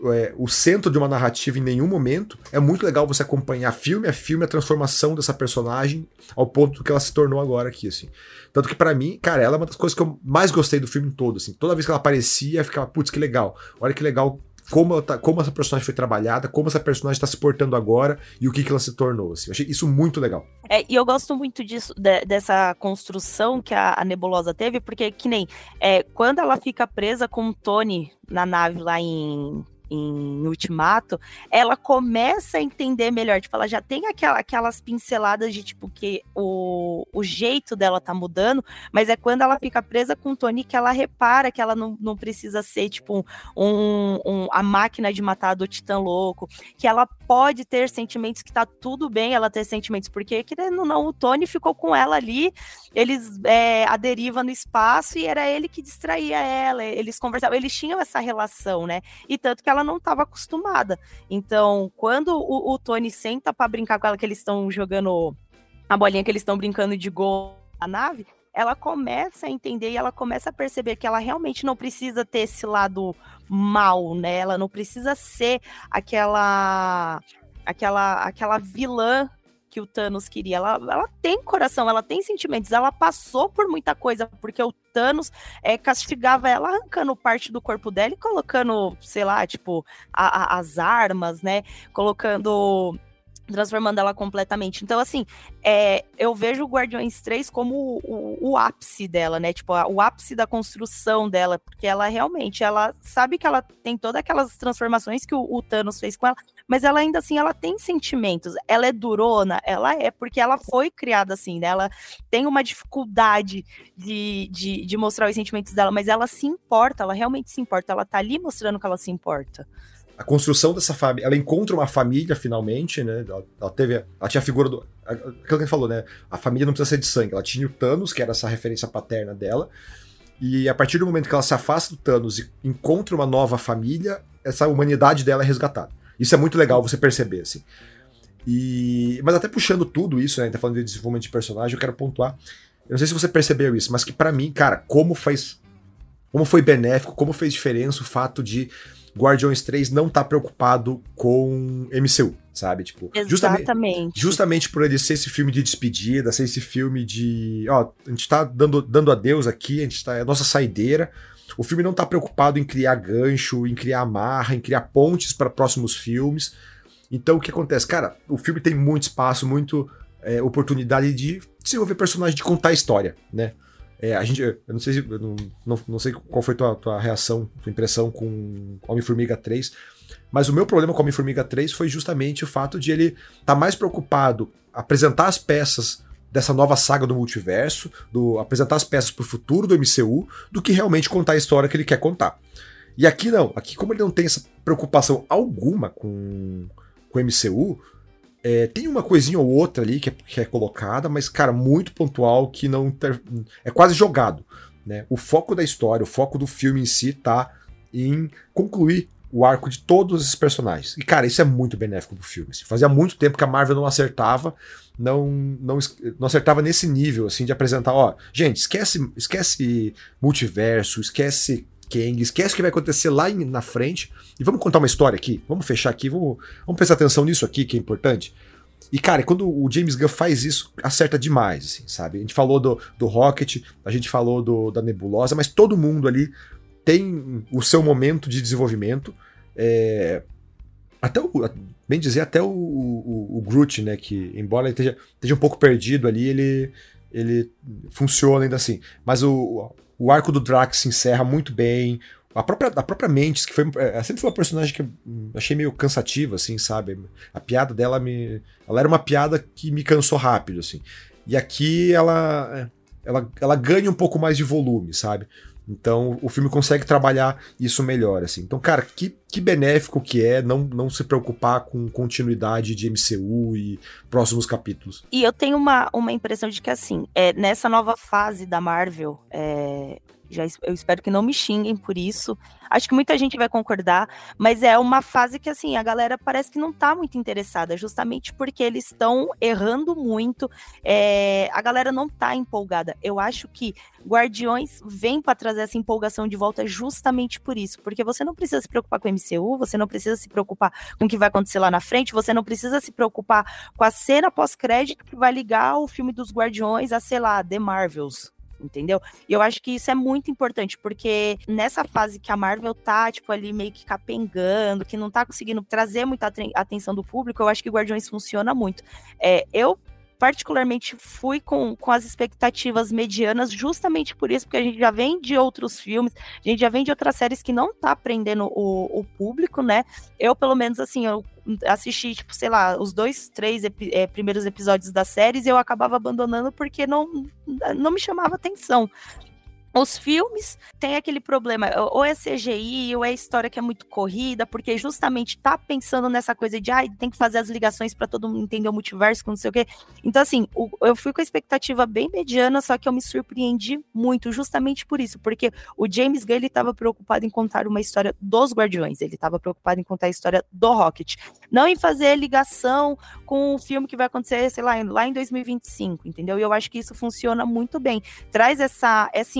é, o centro de uma narrativa em nenhum momento. É muito legal você acompanhar filme a filme a transformação dessa personagem ao ponto que ela se tornou agora aqui, assim. Tanto que para mim, cara, ela é uma das coisas que eu mais gostei do filme todo, assim. Toda vez que ela aparecia, ficava, putz, que legal. Olha que legal como, tá, como essa personagem foi trabalhada, como essa personagem está se portando agora e o que, que ela se tornou. Assim. Eu achei isso muito legal. É, e eu gosto muito disso, de, dessa construção que a, a, Nebulosa teve, porque que nem é, quando ela fica presa com o Tony na nave lá em em Ultimato, ela começa a entender melhor. Tipo, ela já tem aquela, aquelas pinceladas de tipo que o, o jeito dela tá mudando, mas é quando ela fica presa com o Tony que ela repara que ela não, não precisa ser, tipo, um, um, a máquina de matar do Titã Louco, que ela pode ter sentimentos, que tá tudo bem ela ter sentimentos, porque, querendo não, o Tony ficou com ela ali, eles é, a deriva no espaço e era ele que distraía ela, eles conversavam, eles tinham essa relação, né? E tanto que ela ela não estava acostumada. Então, quando o, o Tony senta para brincar com ela, que eles estão jogando a bolinha que eles estão brincando de gol na nave, ela começa a entender e ela começa a perceber que ela realmente não precisa ter esse lado mal, né? Ela não precisa ser aquela aquela aquela vilã que o Thanos queria. Ela, ela tem coração, ela tem sentimentos, ela passou por muita coisa, porque o Thanos é, castigava ela arrancando parte do corpo dela e colocando, sei lá, tipo, a, a, as armas, né? Colocando transformando ela completamente. Então, assim, é, eu vejo o Guardiões 3 como o, o, o ápice dela, né? Tipo, a, o ápice da construção dela, porque ela realmente, ela sabe que ela tem todas aquelas transformações que o, o, Thanos fez com ela, mas ela ainda assim, ela tem sentimentos. Ela é durona? Ela é, porque ela foi criada assim, né? Ela tem uma dificuldade de, de, de mostrar os sentimentos dela, mas ela se importa, ela realmente se importa, ela tá ali mostrando que ela se importa. A construção dessa família. Ela encontra uma família finalmente, né? Ela, ela, teve. Ela tinha a figura do. Aquilo que gente falou, né? A família não precisa ser de sangue. Ela tinha o Thanos, que era essa referência paterna dela. E a partir do momento que ela se afasta do Thanos e encontra uma nova família, essa humanidade dela é resgatada. Isso é muito legal você perceber, assim. E, mas até puxando tudo isso, né? Tá falando de desenvolvimento de personagem, eu quero pontuar. Eu não sei se você percebeu isso, mas que para mim, cara, como faz. Como foi benéfico, como fez diferença o fato de Guardiões 3 não tá preocupado com MCU, sabe? Tipo, Exatamente. Justamente, justamente por ele ser esse filme de despedida, ser esse filme de. Ó, a gente tá dando, dando adeus aqui, a gente tá. É a nossa saideira. O filme não tá preocupado em criar gancho, em criar amarra, em criar pontes para próximos filmes. Então o que acontece? Cara, o filme tem muito espaço, muito é, oportunidade de desenvolver personagem, de contar história, né? É, a gente, eu não sei, eu não, não, não, sei qual foi tua, tua reação, tua impressão com Homem-Formiga 3, mas o meu problema com Homem-Formiga 3 foi justamente o fato de ele estar tá mais preocupado apresentar as peças dessa nova saga do multiverso, do apresentar as peças para o futuro do MCU, do que realmente contar a história que ele quer contar. E aqui não, aqui como ele não tem essa preocupação alguma com, com o MCU, é, tem uma coisinha ou outra ali que é, que é, colocada, mas, cara, muito pontual que não. É quase jogado. Né? O foco da história, o foco do filme em si tá em concluir o arco de todos esses personagens. E, cara, isso é muito benéfico pro filme. Assim. Fazia muito tempo que a Marvel não acertava, não, não, não acertava nesse nível, assim, de apresentar, ó, gente, esquece, esquece multiverso, esquece Kang, esquece o que vai acontecer lá na frente e vamos contar uma história aqui. Vamos fechar aqui, vamos, vamos prestar atenção nisso aqui que é importante. E, cara, quando o James Gunn faz isso, acerta demais, assim, sabe? A gente falou do, do Rocket, a gente falou do, da Nebulosa, mas todo mundo ali tem o seu momento de desenvolvimento. É, até o, bem dizer, até o, o, o, Groot, né? Que, embora ele esteja, esteja um pouco perdido ali, ele, ele funciona ainda assim. Mas o, o arco do Drax se encerra muito bem. A própria, a própria Mantis, que foi, é, sempre foi uma personagem que eu achei meio cansativa, assim, sabe? A piada dela me. Ela era uma piada que me cansou rápido, assim. E aqui ela, ela, ela ganha um pouco mais de volume, sabe? Então o filme consegue trabalhar isso melhor, assim. Então, cara, que, que benéfico que é não, não se preocupar com continuidade de MCU e próximos capítulos. E eu tenho uma, uma impressão de que, assim, é, nessa nova fase da Marvel, é, já, eu espero que não me xinguem por isso. Acho que muita gente vai concordar, mas é uma fase que assim, a galera parece que não tá muito interessada, justamente porque eles estão errando muito. É, a galera não tá empolgada. Eu acho que Guardiões vem para trazer essa empolgação de volta justamente por isso, porque você não precisa se preocupar com o MCU, você não precisa se preocupar com o que vai acontecer lá na frente, você não precisa se preocupar com a cena pós-crédito que vai ligar o filme dos Guardiões a, sei lá, The Marvels, entendeu? E eu acho que isso é muito importante, porque nessa fase que a Marvel tá, tipo, ali meio que capengando, que não tá conseguindo trazer muita atenção do público, eu acho que Guardiões funciona muito. É, eu particularmente fui com, com as expectativas medianas, justamente por isso, porque a gente já vem de outros filmes, a gente já vem de outras séries que não tá prendendo o, o público, né? Eu, pelo menos, assim, eu assisti, tipo, sei lá, os dois, três epi é, primeiros episódios das séries e eu acabava abandonando porque não, não me chamava atenção. Os filmes têm aquele problema, ou é CGI, ou é história que é muito corrida, porque justamente tá pensando nessa coisa de, ai, ah, tem que fazer as ligações para todo mundo entender o multiverso, não sei o quê. Então, assim, eu fui com a expectativa bem mediana, só que eu me surpreendi muito, justamente por isso, porque o James Gunn, ele tava preocupado em contar uma história dos Guardiões, ele tava preocupado em contar a história do Rocket, não em fazer ligação com o filme que vai acontecer, sei lá, lá em 2025, entendeu? E eu acho que isso funciona muito bem. Traz essa, essa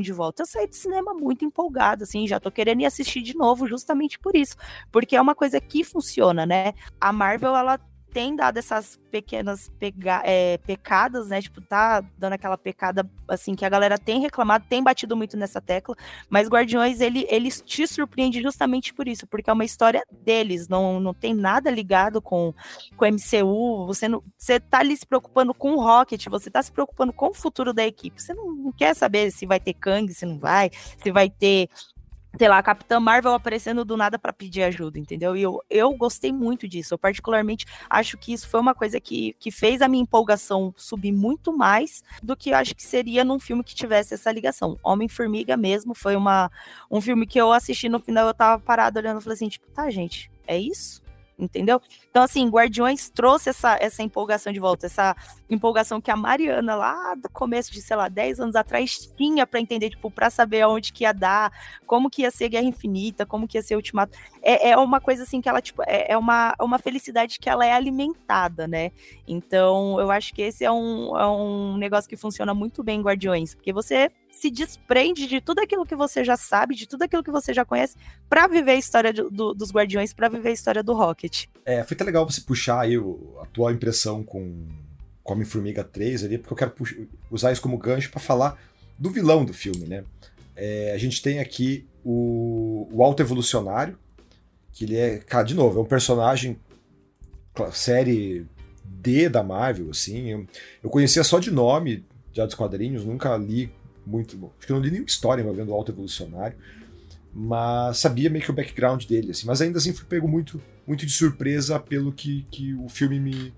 de volta. Eu saí do cinema muito empolgada, assim, já tô querendo ir assistir de novo justamente por isso, porque é uma coisa que funciona, né? A Marvel, ela tem dado essas pequenas pega é, pecadas, né? Tipo, tá dando aquela pecada, assim, que a galera tem reclamado, tem batido muito nessa tecla, mas Guardiões, ele, eles te surpreende justamente por isso, porque é uma história deles, não, não tem nada ligado com o MCU, você, não, você tá ali se preocupando com o Rocket, você tá se preocupando com o futuro da equipe, você não, não quer saber se vai ter Kang, se não vai, se vai ter sei lá, a Capitã Marvel aparecendo do nada para pedir ajuda, entendeu? E eu, eu gostei muito disso. Eu, particularmente, acho que isso foi uma coisa que, que fez a minha empolgação subir muito mais do que eu acho que seria num filme que tivesse essa ligação. Homem-Formiga mesmo foi uma, um filme que eu assisti no final, eu tava parado olhando e falei assim, tipo, tá, gente, é isso? Entendeu? Então, assim, Guardiões trouxe essa, essa empolgação de volta, essa empolgação que a Mariana, lá do começo de, sei lá, 10 anos atrás, tinha para entender, tipo, para saber aonde que ia dar, como que ia ser Guerra Infinita, como que ia ser Ultimato. É, é uma coisa, assim, que ela, tipo, é, é uma, uma felicidade que ela é alimentada, né? Então, eu acho que esse é um, é um negócio que funciona muito bem em Guardiões, porque você se desprende de tudo aquilo que você já sabe, de tudo aquilo que você já conhece, para viver a história do, do, dos Guardiões, para viver a história do Rocket. É, foi até legal você puxar aí a tua impressão com Homem-Formiga 3 ali, porque eu quero usar isso como gancho para falar do vilão do filme, né? É, a gente tem aqui o, o Alto Evolucionário, que ele é, cara, de novo, é um personagem série D da Marvel, assim. Eu, eu conhecia só de nome já dos quadrinhos, nunca li muito bom. Acho que eu não li nenhuma história envolvendo o Alto Evolucionário, mas sabia meio que o background dele, assim. Mas ainda assim fui pego muito, muito de surpresa pelo que, que o filme me,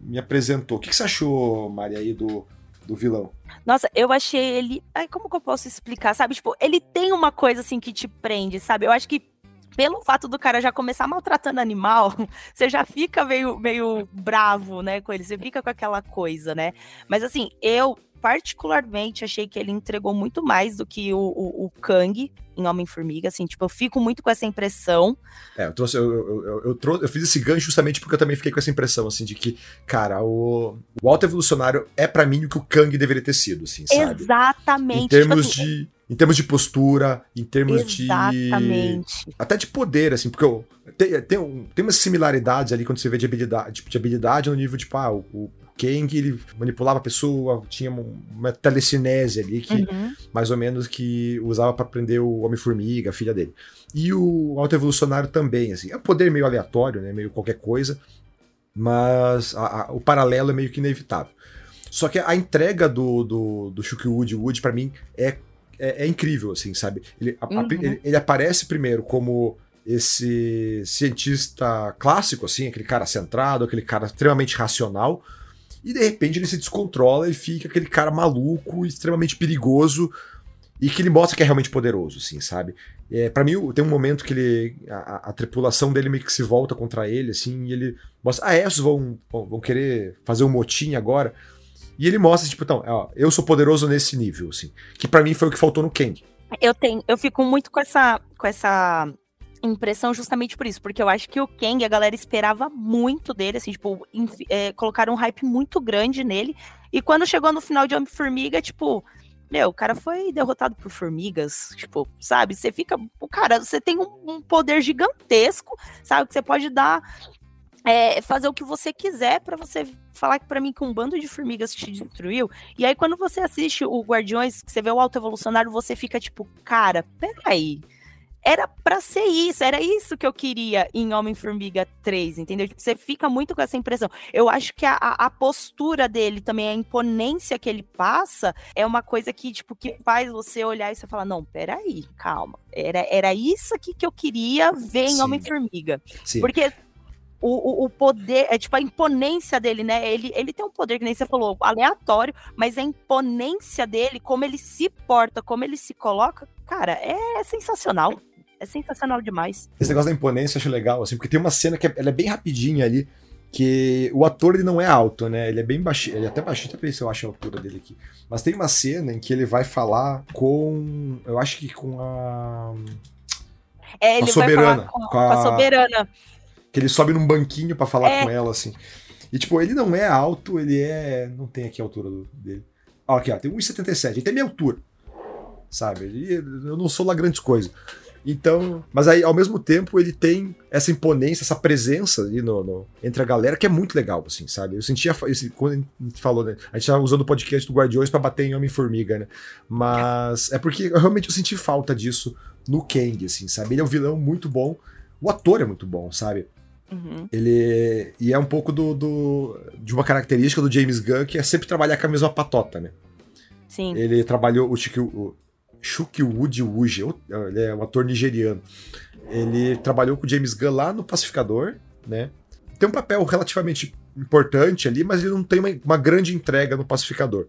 me apresentou. O que, que você achou, Maria, aí do, do vilão? Nossa, eu achei ele. Ai, como que eu posso explicar? Sabe, tipo, ele tem uma coisa assim que te prende, sabe? Eu acho que pelo fato do cara já começar maltratando animal, você já fica meio, meio bravo, né, com ele, você fica com aquela coisa, né? Mas assim, eu particularmente achei que ele entregou muito mais do que o, o, o Kang em Homem-Formiga, assim, tipo, eu fico muito com essa impressão. É, eu trouxe, eu, eu, eu, trouxe, eu fiz esse gancho justamente porque eu também fiquei com essa impressão, assim, de que, cara, o, o Alto Evolucionário é para mim o que o Kang deveria ter sido, assim, sabe? Exatamente. Em termos tipo, de em termos de postura, em termos Exatamente. de. Até de poder, assim, porque eu, tem, tem, tem umas similaridades ali quando você vê de habilidade, tipo, de habilidade no nível, tipo, ah, o, o Kang, ele manipulava a pessoa, tinha uma telecinese ali, que uhum. mais ou menos que usava para prender o Homem-Formiga, a filha dele. E o Alto Evolucionário também, assim. É um poder meio aleatório, né? Meio qualquer coisa, mas a, a, o paralelo é meio que inevitável. Só que a entrega do, do, do Shukwood Wood, para mim, é é, é incrível, assim, sabe? Ele, uhum. a, ele, ele, aparece primeiro como esse cientista clássico, assim, aquele cara centrado, aquele cara extremamente racional, e de repente ele se descontrola e fica aquele cara maluco, extremamente perigoso, e que ele mostra que é realmente poderoso, assim, sabe? É, para mim, tem um momento que ele. A, a, tripulação dele meio que se volta contra ele, assim, e ele mostra. Ah, esses vão, vão, vão querer fazer um motim agora. E ele mostra, tipo, então, ó, eu sou poderoso nesse nível, assim. Que para mim foi o que faltou no Kang. Eu tenho, eu fico muito com essa, com essa impressão justamente por isso, porque eu acho que o Kang, a galera esperava muito dele, assim, tipo, é, colocaram um hype muito grande nele, e quando chegou no final de Homem-Formiga, tipo, meu, o cara foi derrotado por formigas, tipo, sabe? Você fica, o cara, você tem um, um, poder gigantesco, sabe? Que você pode dar é, fazer o que você quiser para você falar para mim que um bando de formigas te destruiu. E aí, quando você assiste o Guardiões, que você vê o Alto Evolucionário, você fica tipo, cara, peraí. Era para ser isso, era isso que eu queria em Homem-Formiga 3, entendeu? Tipo, você fica muito com essa impressão. Eu acho que a, a, postura dele também, a imponência que ele passa, é uma coisa que, tipo, que faz você olhar e você falar, não, peraí, calma. Era, era isso aqui que eu queria ver em Homem-Formiga. Porque o, o, poder, é tipo a imponência dele, né? Ele, ele tem um poder, que nem você falou, aleatório, mas a imponência dele, como ele se porta, como ele se coloca, cara, é sensacional. É sensacional demais. Esse negócio da imponência eu acho legal, assim, porque tem uma cena que é, ela é bem rapidinha ali, que o ator ele não é alto, né? Ele é bem baixinho, ele é até baixinho, até ver se eu acho a altura dele aqui. Mas tem uma cena em que ele vai falar com, eu acho que com a é, ele com a soberana, com, a, com a soberana que ele sobe num banquinho para falar é. com ela, assim. E, tipo, ele não é alto, ele é. Não tem aqui a altura do, dele. Ó, aqui, ó, tem 1,77. Ele tem minha altura. Sabe? Ele, eu não sou lá grandes coisas. Então, mas aí ao mesmo tempo ele tem essa imponência, essa presença ali no, no, entre a galera que é muito legal, assim, sabe? Eu sentia esse, quando a gente falou, né? A gente tava usando o podcast do Guardiões para bater em Homem-Formiga, né? Mas é porque eu, realmente eu senti falta disso no Kang, assim, sabe? Ele é um vilão muito bom, o ator é muito bom, sabe? Uhum. Ele. E é um pouco do, do, de uma característica do James Gunn, que é sempre trabalhar com a mesma patota, né? Sim. Ele trabalhou o. Shukwood Wuji, ele é um ator nigeriano. Ele trabalhou com o James Gunn lá no Pacificador, né? Tem um papel relativamente importante ali, mas ele não tem uma, uma grande entrega no Pacificador.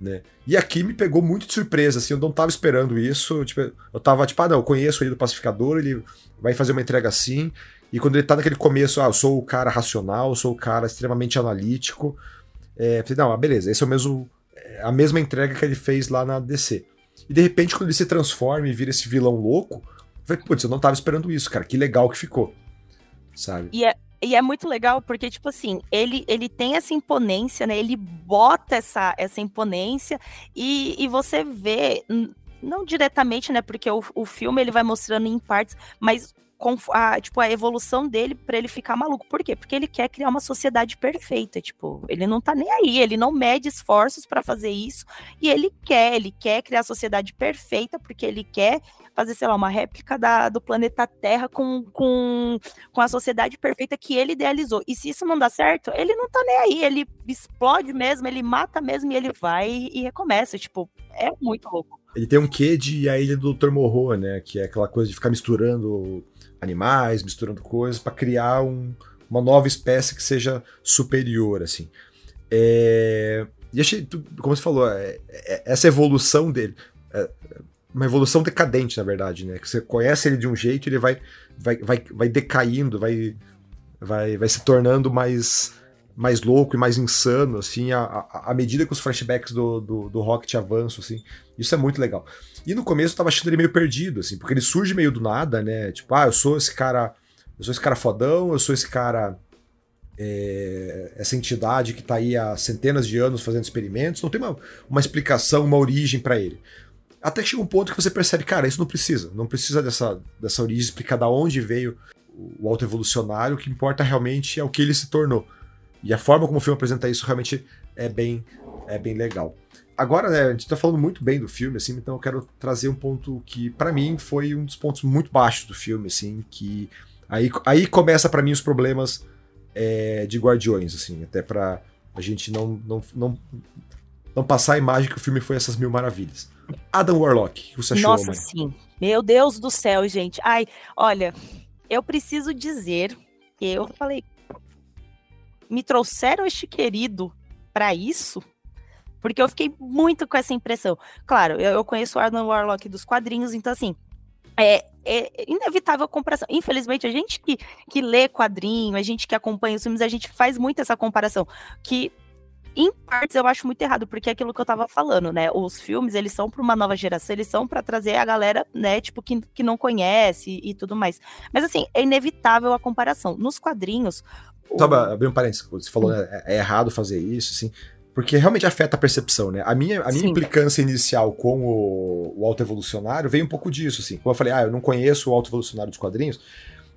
Né? E aqui me pegou muito de surpresa, assim, eu não tava esperando isso. Tipo, eu tava tipo, ah, não, eu conheço ele do Pacificador, ele vai fazer uma entrega assim. E quando ele tá naquele começo, ah, eu sou o cara racional, eu sou o cara extremamente analítico. É, falei, não, ah, beleza, esse é o mesmo. É a mesma entrega que ele fez lá na DC. E de repente, quando ele se transforma e vira esse vilão louco, eu falei, putz, eu não tava esperando isso, cara. Que legal que ficou. Sabe? E é, e é muito legal porque, tipo assim, ele, ele tem essa imponência, né? Ele bota essa, essa imponência e, e você vê, não diretamente, né? Porque o, o filme ele vai mostrando em partes, mas a, tipo, a evolução dele para ele ficar maluco. Por quê? Porque ele quer criar uma sociedade perfeita, tipo, ele não tá nem aí, ele não mede esforços para fazer isso, e ele quer, ele quer criar a sociedade perfeita porque ele quer fazer, sei lá, uma réplica da, do planeta Terra com, com, com a sociedade perfeita que ele idealizou. E se isso não dá certo, ele não tá nem aí, ele explode mesmo, ele mata mesmo e ele vai e recomeça, tipo, é muito louco. Ele tem um quê de a ilha do Dr. Morroa, né? Que é aquela coisa de ficar misturando animais, misturando coisas para criar um, uma nova espécie que seja superior, assim. É... E achei, como você falou, é, é, essa evolução dele, é, uma evolução decadente, na verdade, né? Que você conhece ele de um jeito, ele vai, vai, vai, vai decaindo, vai, vai, vai se tornando mais, mais louco e mais insano, assim, à, medida que os flashbacks do, do, do Rocket avançam, assim. Isso é muito legal. E no começo eu tava achando ele meio perdido, assim, porque ele surge meio do nada, né? Tipo, ah, eu sou esse cara. Eu sou esse cara fodão, eu sou esse cara. É, essa entidade que tá aí há centenas de anos fazendo experimentos, não tem uma, uma explicação, uma origem para ele. Até que chega um ponto que você percebe, cara, isso não precisa. Não precisa dessa, dessa origem, explicar da onde veio o autoevolucionário. O que importa realmente é o que ele se tornou. E a forma como o filme apresenta isso realmente é bem, é bem legal. Agora, né, a gente tá falando muito bem do filme, assim, então eu quero trazer um ponto que, para mim, foi um dos pontos muito baixos do filme, assim, que aí, aí começa para mim os problemas é, de Guardiões, assim, até para a gente não, não, não, não passar a imagem que o filme foi essas mil maravilhas. Adam Warlock, o que você achou, Nossa, mãe? sim. Meu Deus do céu, gente. Ai, olha, eu preciso dizer que eu falei, me trouxeram este querido para isso, porque eu fiquei muito com essa impressão. Claro, eu, eu conheço o Adam Warlock dos quadrinhos, então assim, é, é, inevitável a comparação. Infelizmente, a gente que, que lê quadrinho, a gente que acompanha os filmes, a gente faz muito essa comparação. Que em partes eu acho muito errado, porque é aquilo que eu tava falando, né? Os filmes, eles são para uma nova geração, eles são para trazer a galera, né, tipo, que, que não conhece e, e tudo mais. Mas assim, é inevitável a comparação. Nos quadrinhos. Só o... abrir um parênteses, você falou, né, é, é errado fazer isso, assim. Porque realmente afeta a percepção, né? A minha, a minha implicância inicial com o, o autoevolucionário veio um pouco disso, assim. Como eu falei, ah, eu não conheço o autoevolucionário dos quadrinhos,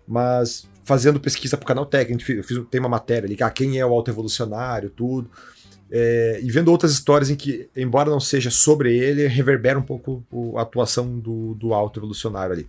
mas fazendo pesquisa pro canal técnico, eu fiz, tem uma matéria ali, ah, quem é o autoevolucionário, tudo. É, e vendo outras histórias em que, embora não seja sobre ele, reverbera um pouco a atuação do, do alto evolucionário ali.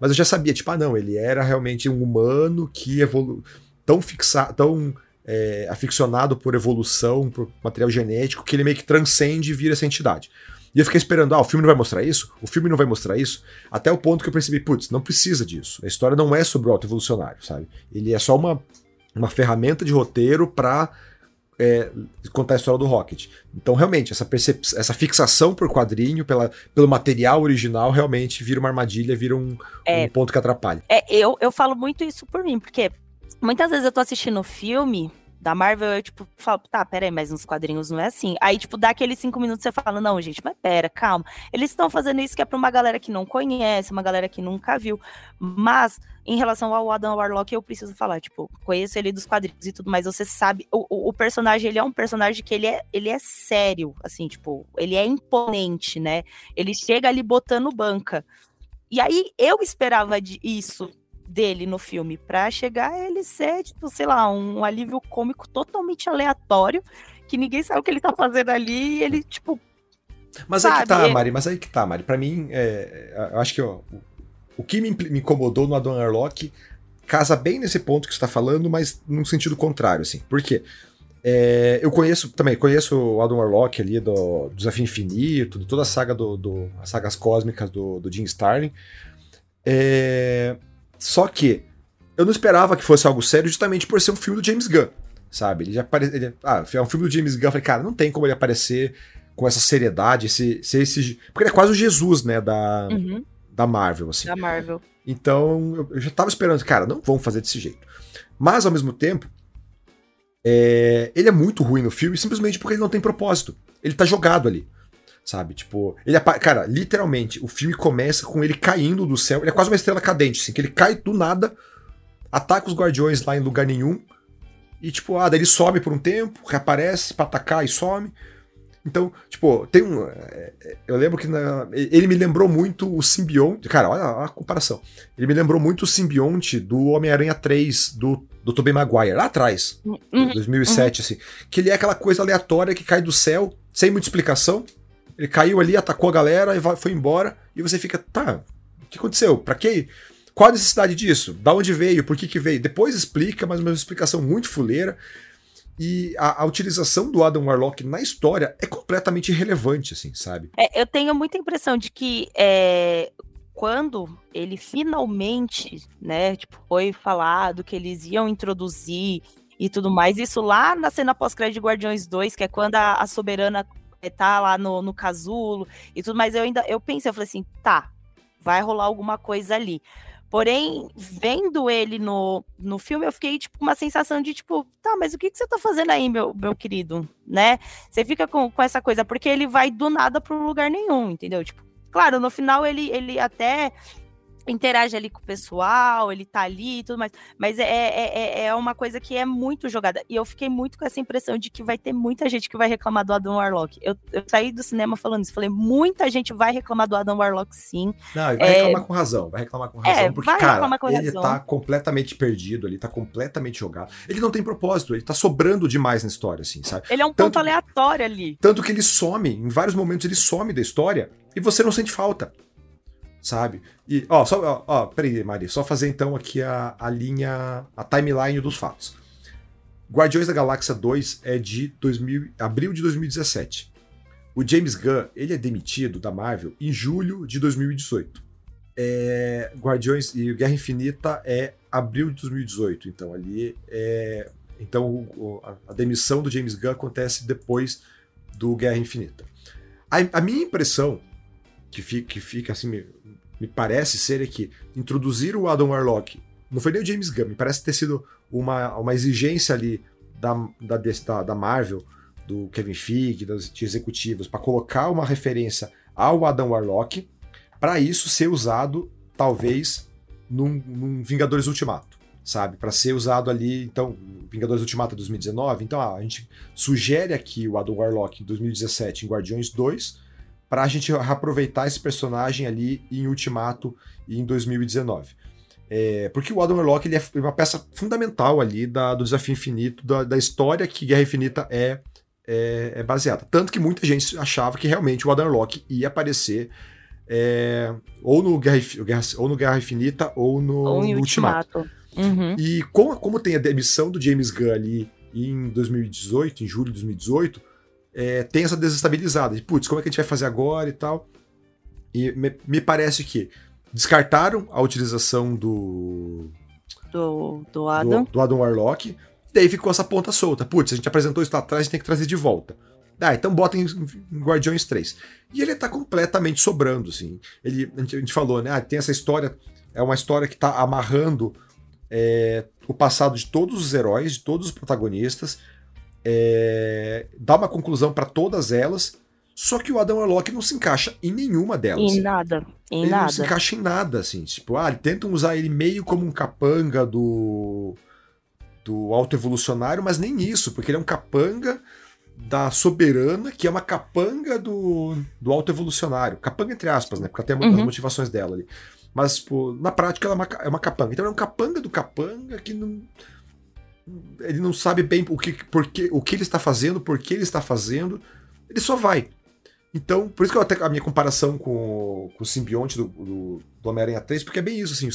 Mas eu já sabia, tipo, ah, não, ele era realmente um humano que evoluiu tão fixado, tão é, aficionado por evolução, por material genético, que ele meio que transcende e vira essa entidade. E eu fiquei esperando, ah, o filme não vai mostrar isso? O filme não vai mostrar isso? Até o ponto que eu percebi, putz, não precisa disso. A história não é sobre o alto evolucionário, sabe? Ele é só uma, uma ferramenta de roteiro para é, contar a história do Rocket. Então, realmente, essa, essa fixação por quadrinho, pela, pelo material original, realmente vira uma armadilha, vira um, é, um ponto que atrapalha. É, eu, eu falo muito isso por mim, porque muitas vezes eu tô assistindo filme da Marvel, eu, tipo, falo, tá, peraí, mas nos quadrinhos não é assim. Aí, tipo, dá aqueles cinco minutos você fala, não, gente, mas pera, calma. Eles estão fazendo isso que é pra uma galera que não conhece, uma galera que nunca viu. Mas, em relação ao Adam Warlock, eu preciso falar, tipo, conheço ele dos quadrinhos e tudo, mas você sabe, o, o, personagem, ele é um personagem que ele é, ele é sério, assim, tipo, ele é imponente, né? Ele chega ali botando banca. E aí, eu esperava de isso dele no filme, pra chegar a ele ser, tipo, sei lá, um alívio cômico totalmente aleatório, que ninguém sabe o que ele tá fazendo ali, e ele, tipo. Mas sabe, aí que tá, Mari, mas aí que tá, Mari. Pra mim, é, eu acho que ó, o, o que me, me incomodou no Adam Arlock casa bem nesse ponto que você tá falando, mas num sentido contrário, assim. Por quê? É, eu conheço também, conheço o Adam Warlock ali do, do Desafio Infinito, de toda a saga do, do as sagas cósmicas do, do Jim Starlin. É, só que eu não esperava que fosse algo sério justamente por ser um filme do James Gunn, sabe? Ele já aparece, ah, é um filme do James Gunn, eu falei, cara, não tem como ele aparecer com essa seriedade, esse, esse porque ele é quase o Jesus, né, da, uhum. da Marvel, assim. Da Marvel. Então, eu já tava esperando, cara, não vão fazer desse jeito. Mas, ao mesmo tempo, é, ele é muito ruim no filme simplesmente porque ele não tem propósito. Ele tá jogado ali. Sabe? Tipo, ele cara, literalmente, o filme começa com ele caindo do céu. Ele é quase uma estrela cadente, assim, que ele cai do nada, ataca os guardiões lá em lugar nenhum. E, tipo, ah, daí ele some por um tempo, reaparece pra atacar e some. Então, tipo, tem um. É, é, eu lembro que na, ele me lembrou muito o simbionte. Cara, olha a comparação. Ele me lembrou muito o simbionte do Homem-Aranha 3, do, do Tobey Maguire, lá atrás, uhum, 2007, uhum. assim. Que ele é aquela coisa aleatória que cai do céu, sem muita explicação. Ele caiu ali, atacou a galera e foi embora. E você fica, tá, o que aconteceu? Pra quê? Qual a necessidade disso? Da onde veio? Por que que veio? Depois explica, mas uma explicação muito fuleira. E a, a, utilização do Adam Warlock na história é completamente irrelevante, assim, sabe? É, eu tenho muita impressão de que é, quando ele finalmente, né, tipo, foi falado que eles iam introduzir e tudo mais, isso lá na cena pós-crédito de Guardiões 2, que é quando a, a Soberana tá lá no, no casulo e tudo mais, eu ainda, eu pensei, eu falei assim, tá, vai rolar alguma coisa ali. Porém, vendo ele no, no filme, eu fiquei, tipo, com uma sensação de, tipo, tá, mas o que, que você tá fazendo aí, meu, meu querido? Né? Você fica com, com essa coisa, porque ele vai do nada para lugar nenhum, entendeu? Tipo, claro, no final ele, ele até interage ali com o pessoal, ele tá ali e tudo mais. Mas é, é, é, é uma coisa que é muito jogada. E eu fiquei muito com essa impressão de que vai ter muita gente que vai reclamar do Adam Warlock. Eu, eu saí do cinema falando isso. Falei, muita gente vai reclamar do Adam Warlock, sim. Não, vai é... reclamar com razão. Vai reclamar com razão. É, porque, cara, ele tá completamente perdido, ele tá completamente jogado. Ele não tem propósito, ele tá sobrando demais na história, assim, sabe? Ele é um tanto, ponto aleatório ali. Tanto que ele some, em vários momentos ele some da história e você não sente falta sabe? E, ó, só, ó, ó, peraí, Mari, só fazer então aqui a, a linha, a timeline dos fatos. Guardiões da Galáxia 2 é de 2000, abril de 2017. O James Gunn, ele é demitido da Marvel em julho de 2018. É, Guardiões e Guerra Infinita é abril de 2018, então ali é então a, a, demissão do James Gunn acontece depois do Guerra Infinita. A, a minha impressão que fica, que fica assim me parece ser é que introduzir o Adam Warlock não foi nem o James Gunn, me parece ter sido uma, uma exigência ali da, da, da Marvel, do Kevin Feige, dos executivos, para colocar uma referência ao Adam Warlock, para isso ser usado, talvez, num, num Vingadores Ultimato, sabe? Para ser usado ali, então, Vingadores Ultimato 2019. Então, ah, a gente sugere aqui o Adam Warlock em 2017 em Guardiões 2, para a gente reaproveitar esse personagem ali em Ultimato e em 2019. É, porque o Adam Warlock ele é uma peça fundamental ali da, do Desafio Infinito, da, da história que Guerra Infinita é, é, é, baseada. Tanto que muita gente achava que realmente o Adam Warlock ia aparecer é, ou, no Guerra, ou no Guerra Infinita ou no, ou no Ultimato. Ultimato. Uhum. E como, como tem a demissão do James Gunn ali em 2018, em julho de 2018, é, tem essa desestabilizada. De, putz, como é que a gente vai fazer agora e tal? E me, me parece que descartaram a utilização do. Do, do Adam. Do, do Adam Warlock. Daí ficou essa ponta solta. Putz, a gente apresentou isso lá atrás, a gente tem que trazer de volta. Ah, então bota em, em Guardiões 3. E ele tá completamente sobrando, assim. Ele, a, gente, a gente falou, né? Ah, tem essa história. É uma história que tá amarrando é, o passado de todos os heróis, de todos os protagonistas é, dá uma conclusão para todas elas, só que o Adam Warlock não se encaixa em nenhuma delas. Em nada. Em ele nada. não se encaixa em nada, assim. Tipo, ah, tentam usar ele meio como um capanga do. do autoevolucionário, mas nem isso, porque ele é um capanga da soberana, que é uma capanga do, do autoevolucionário. Capanga entre aspas, né? Porque tem uhum. as motivações dela ali. Mas, tipo, na prática ela é uma, é uma capanga. Então é um capanga do capanga que não ele não sabe bem o que, porque, o que ele está fazendo, por que ele está fazendo, ele só vai. Então, por isso que eu até a minha comparação com, com o simbionte do, do, do Homem-Aranha 3, porque é bem isso, assim,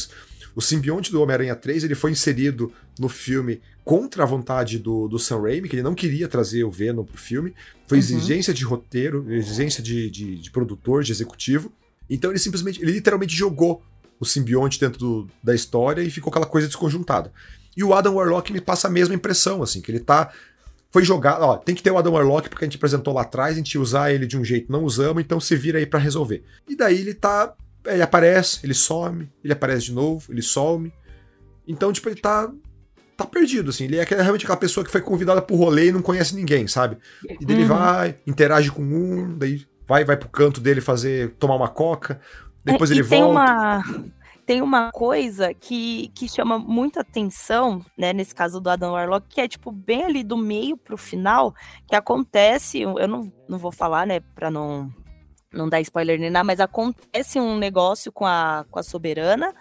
o simbionte do Homem-Aranha 3 ele foi inserido no filme contra a vontade do, do Sam Raimi, que ele não queria trazer o Venom pro filme. Foi uhum. exigência de roteiro, exigência de, de, de, produtor, de executivo. Então ele simplesmente, ele literalmente jogou o simbionte dentro do, da história e ficou aquela coisa desconjuntada. E o Adam Warlock me passa a mesma impressão, assim, que ele tá foi jogado, ó, tem que ter o Adam Warlock porque a gente apresentou lá atrás, a gente ia usar ele de um jeito, não usamos, então se vira aí para resolver. E daí ele tá, ele aparece, ele some, ele aparece de novo, ele some. Então, tipo, ele tá tá perdido, assim. Ele é realmente aquela pessoa que foi convidada pro rolê e não conhece ninguém, sabe? E daí uhum. ele vai, interage com um, daí vai, vai pro canto dele fazer, tomar uma coca, depois é, ele volta. Tem uma, tem uma coisa que, que chama muita atenção, né, nesse caso do Adam Warlock, que é, tipo, bem ali do meio pro final, que acontece, eu não, não vou falar, né, pra não, não dar spoiler nem nada, mas acontece um negócio com a, com a Soberana,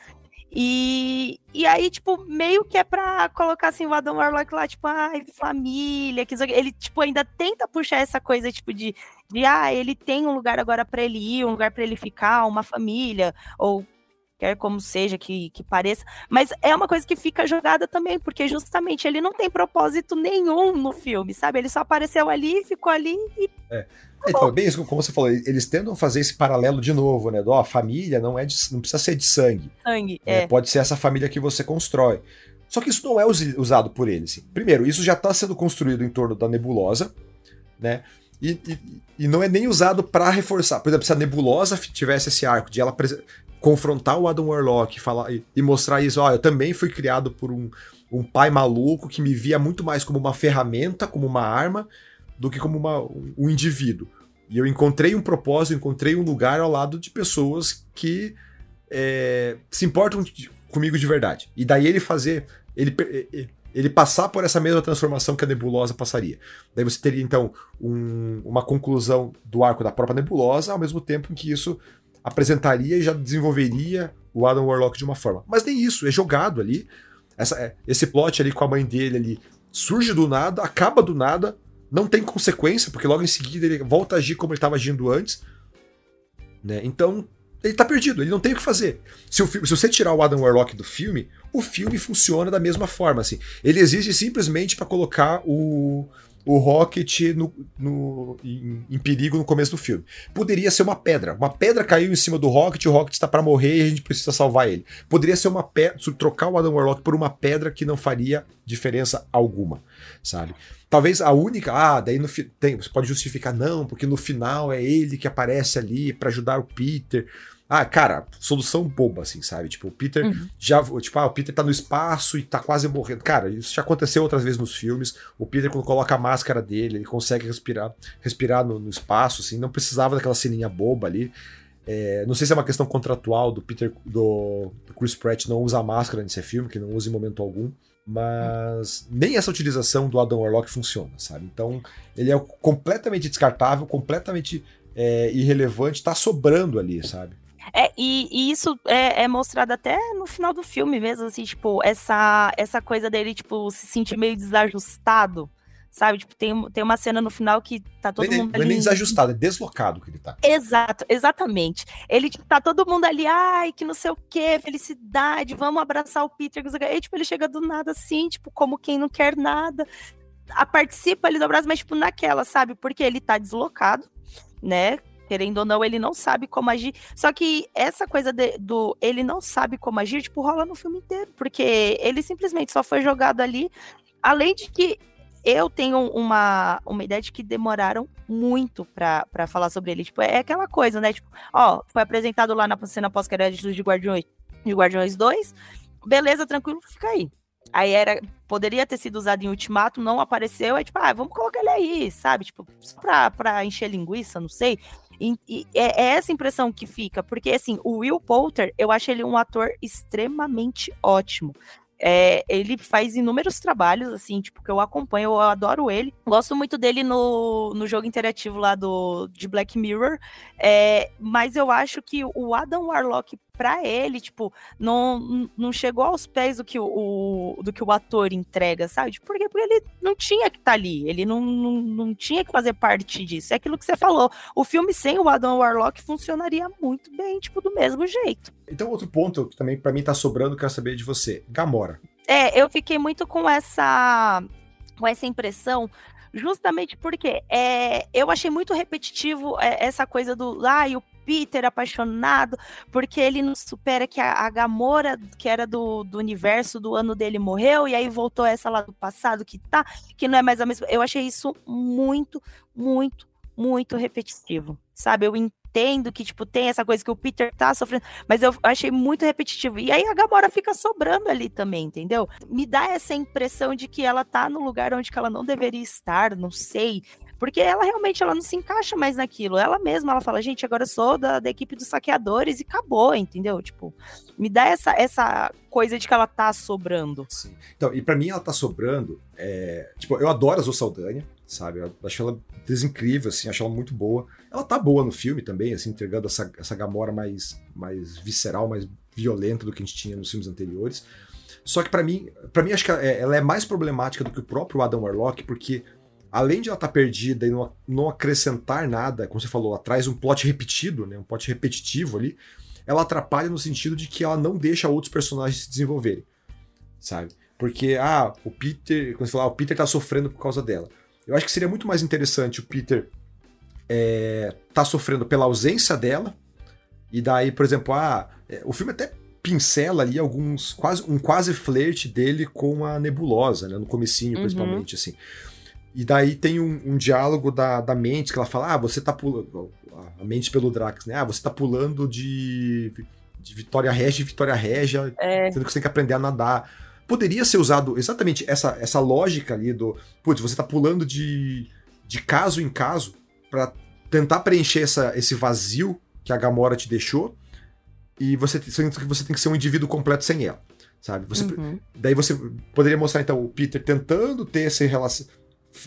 e, e aí, tipo, meio que é pra colocar assim o Adam Warlock lá, tipo, ai, família, que ele, tipo, ainda tenta puxar essa coisa, tipo, de, de ah, ele tem um lugar agora para ele ir, um lugar para ele ficar, uma família, ou quer como seja que, que pareça, mas é uma coisa que fica jogada também, porque justamente ele não tem propósito nenhum no filme, sabe? Ele só apareceu ali, ficou ali e. É. Então, bem isso, como você falou, eles tentam fazer esse paralelo de novo, né? Do, ó, a família não é de, não precisa ser de sangue. Sangue, né? é. Pode ser essa família que você constrói. Só que isso não é usado por eles. Primeiro, isso já está sendo construído em torno da nebulosa, né? E, e, e não é nem usado para reforçar. Por exemplo, se a nebulosa tivesse esse arco de ela confrontar o Adam Warlock falar, e, e mostrar isso, ó, eu também fui criado por um, um pai maluco que me via muito mais como uma ferramenta, como uma arma, do que como uma, um indivíduo. E eu encontrei um propósito, encontrei um lugar ao lado de pessoas que é, se importam comigo de verdade. E daí ele fazer. Ele, ele passar por essa mesma transformação que a nebulosa passaria. Daí você teria, então, um, uma conclusão do arco da própria nebulosa, ao mesmo tempo em que isso apresentaria e já desenvolveria o Adam Warlock de uma forma. Mas nem isso, é jogado ali. Essa, é, esse plot ali com a mãe dele ali surge do nada, acaba do nada, não tem consequência, porque logo em seguida ele volta a agir como ele estava agindo antes. Né? Então, ele tá perdido, ele não tem o que fazer. Se, o, se você tirar o Adam Warlock do filme, o filme funciona da mesma forma. Assim. Ele existe simplesmente para colocar o, o Rocket no, no em, em, perigo no começo do filme. Poderia ser uma pedra. Uma pedra caiu em cima do Rocket, o Rocket está para morrer e a gente precisa salvar ele. Poderia ser uma pedra, trocar o Adam Warlock por uma pedra que não faria diferença alguma, sabe? Talvez a única, ah, daí no tem, você pode justificar não, porque no final é ele que aparece ali para ajudar o Peter. Ah, cara, solução boba, assim, sabe? Tipo, o Peter uhum. já. Tipo, ah, o Peter tá no espaço e tá quase morrendo. Cara, isso já aconteceu outras vezes nos filmes. O Peter, quando coloca a máscara dele, ele consegue respirar, respirar no, no espaço, assim, não precisava daquela ceninha boba ali. É, não sei se é uma questão contratual do Peter, do, do Chris Pratt não usar máscara nesse filme, que não usa em momento algum. Mas nem essa utilização do Adam Warlock funciona, sabe? Então, ele é completamente descartável, completamente é, irrelevante, tá sobrando ali, sabe? É, e, e isso é, é, mostrado até no final do filme mesmo, assim, tipo, essa, essa coisa dele, tipo, se sentir meio desajustado, sabe? Tipo, tem, tem uma cena no final que tá todo não, mundo ali... Não é nem desajustado, é deslocado que ele tá. Exato, exatamente. Ele, tipo, tá todo mundo ali, ai, que não sei o que, felicidade, vamos abraçar o Peter. E, tipo, ele chega do nada assim, tipo, como quem não quer nada. A participa ali do abraço, mas, tipo, naquela, sabe? Porque ele tá deslocado, né? Querendo ou não, ele não sabe como agir. Só que essa coisa de, do ele não sabe como agir, tipo, rola no filme inteiro. Porque ele simplesmente só foi jogado ali. Além de que eu tenho uma, uma ideia de que demoraram muito para falar sobre ele. Tipo, é aquela coisa, né? Tipo, ó, foi apresentado lá na cena pós-créditos de Guardiões, de Guardiões 2. Beleza, tranquilo, fica aí. Aí era. Poderia ter sido usado em Ultimato, não apareceu. É tipo, ah, vamos colocar ele aí, sabe? Tipo, só pra, pra encher linguiça, não sei. E, e é, é essa impressão que fica, porque assim, o Will Poulter, eu acho ele um ator extremamente ótimo. É, ele faz inúmeros trabalhos, assim, tipo, que eu acompanho, eu adoro ele. Gosto muito dele no, no jogo interativo lá do, de Black Mirror. É, mas eu acho que o Adam Warlock para ele, tipo, não, não chegou aos pés do que o, o, do que o ator entrega, sabe? Tipo, por quê? Porque ele não tinha que estar tá ali, ele não, não, não tinha que fazer parte disso. É aquilo que você falou. O filme sem o Adam Warlock funcionaria muito bem, tipo, do mesmo jeito. Então, outro ponto que também para mim tá sobrando, quero saber de você. Gamora. É, eu fiquei muito com essa com essa impressão justamente porque é, eu achei muito repetitivo é, essa coisa do ah, e o Peter apaixonado, porque ele não supera que a, a Gamora, que era do, do universo do ano dele, morreu, e aí voltou essa lá do passado que tá, que não é mais a mesma. Eu achei isso muito, muito, muito repetitivo, sabe? Eu entendo que, tipo, tem essa coisa que o Peter tá sofrendo, mas eu achei muito repetitivo. E aí a Gamora fica sobrando ali também, entendeu? Me dá essa impressão de que ela tá no lugar onde ela não deveria estar, não sei. Porque ela realmente ela não se encaixa mais naquilo. Ela mesma, ela fala, gente, agora eu sou da, da equipe dos saqueadores e acabou, entendeu? Tipo, me dá essa, essa coisa de que ela tá sobrando. Sim. Então, e para mim ela tá sobrando. É... Tipo, eu adoro a Zoe Saldanha, sabe? Eu acho ela incrível, assim, acho ela muito boa. Ela tá boa no filme também, assim, entregando essa, essa Gamora mais, mais visceral, mais violenta do que a gente tinha nos filmes anteriores. Só que para mim, para mim acho que ela é mais problemática do que o próprio Adam Warlock, porque além de ela estar tá perdida e não, não acrescentar nada, como você falou, ela traz um plot repetido, né, um plot repetitivo ali, ela atrapalha no sentido de que ela não deixa outros personagens se desenvolverem, sabe? Porque, ah, o Peter, quando você fala, ah, o Peter tá sofrendo por causa dela. Eu acho que seria muito mais interessante o Peter é, tá sofrendo pela ausência dela, e daí, por exemplo, ah, é, o filme até pincela ali alguns, quase um quase flerte dele com a nebulosa, né, no comecinho, uhum. principalmente, assim. E daí tem um, um, diálogo da, da mente que ela fala: Ah, você tá pulando. A mente pelo Drax, né? Ah, você tá pulando de, de Vitória Régia em Vitória Régia, é. sendo que você tem que aprender a nadar. Poderia ser usado exatamente essa, essa lógica ali do. Putz, você tá pulando de, de caso em caso para tentar preencher essa, esse vazio que a Gamora te deixou. E você, você tem que ser um indivíduo completo sem ela sabe? Você, uhum. Daí você poderia mostrar então o Peter tentando ter essa relação,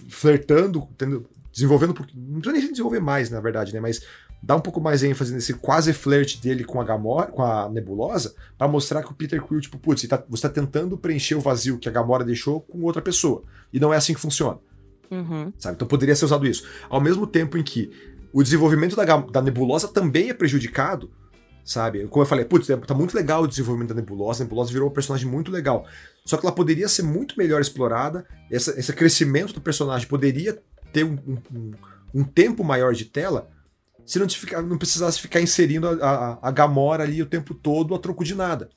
flertando, tendo, desenvolvendo. Não precisa nem desenvolver mais, na verdade, né? Mas dá um pouco mais ênfase nesse quase flerte dele com a Gamora, com a Nebulosa, para mostrar que o Peter Quill, tipo, putz, você tá, você tá tentando preencher o vazio que a Gamora deixou com outra pessoa. E não é assim que funciona. Uhum. Sabe? Então poderia ser usado isso. Ao mesmo tempo em que o desenvolvimento da, da Nebulosa também é prejudicado, sabe? Como eu falei, putz, tá muito legal o desenvolvimento da Nebulosa, a Nebulosa virou um personagem muito legal. Só que ela poderia ser muito melhor explorada, essa, esse crescimento do personagem poderia ter um, um, um tempo maior de tela se não, ficar, não precisasse ficar inserindo a, a, a, Gamora ali o tempo todo a troco de nada.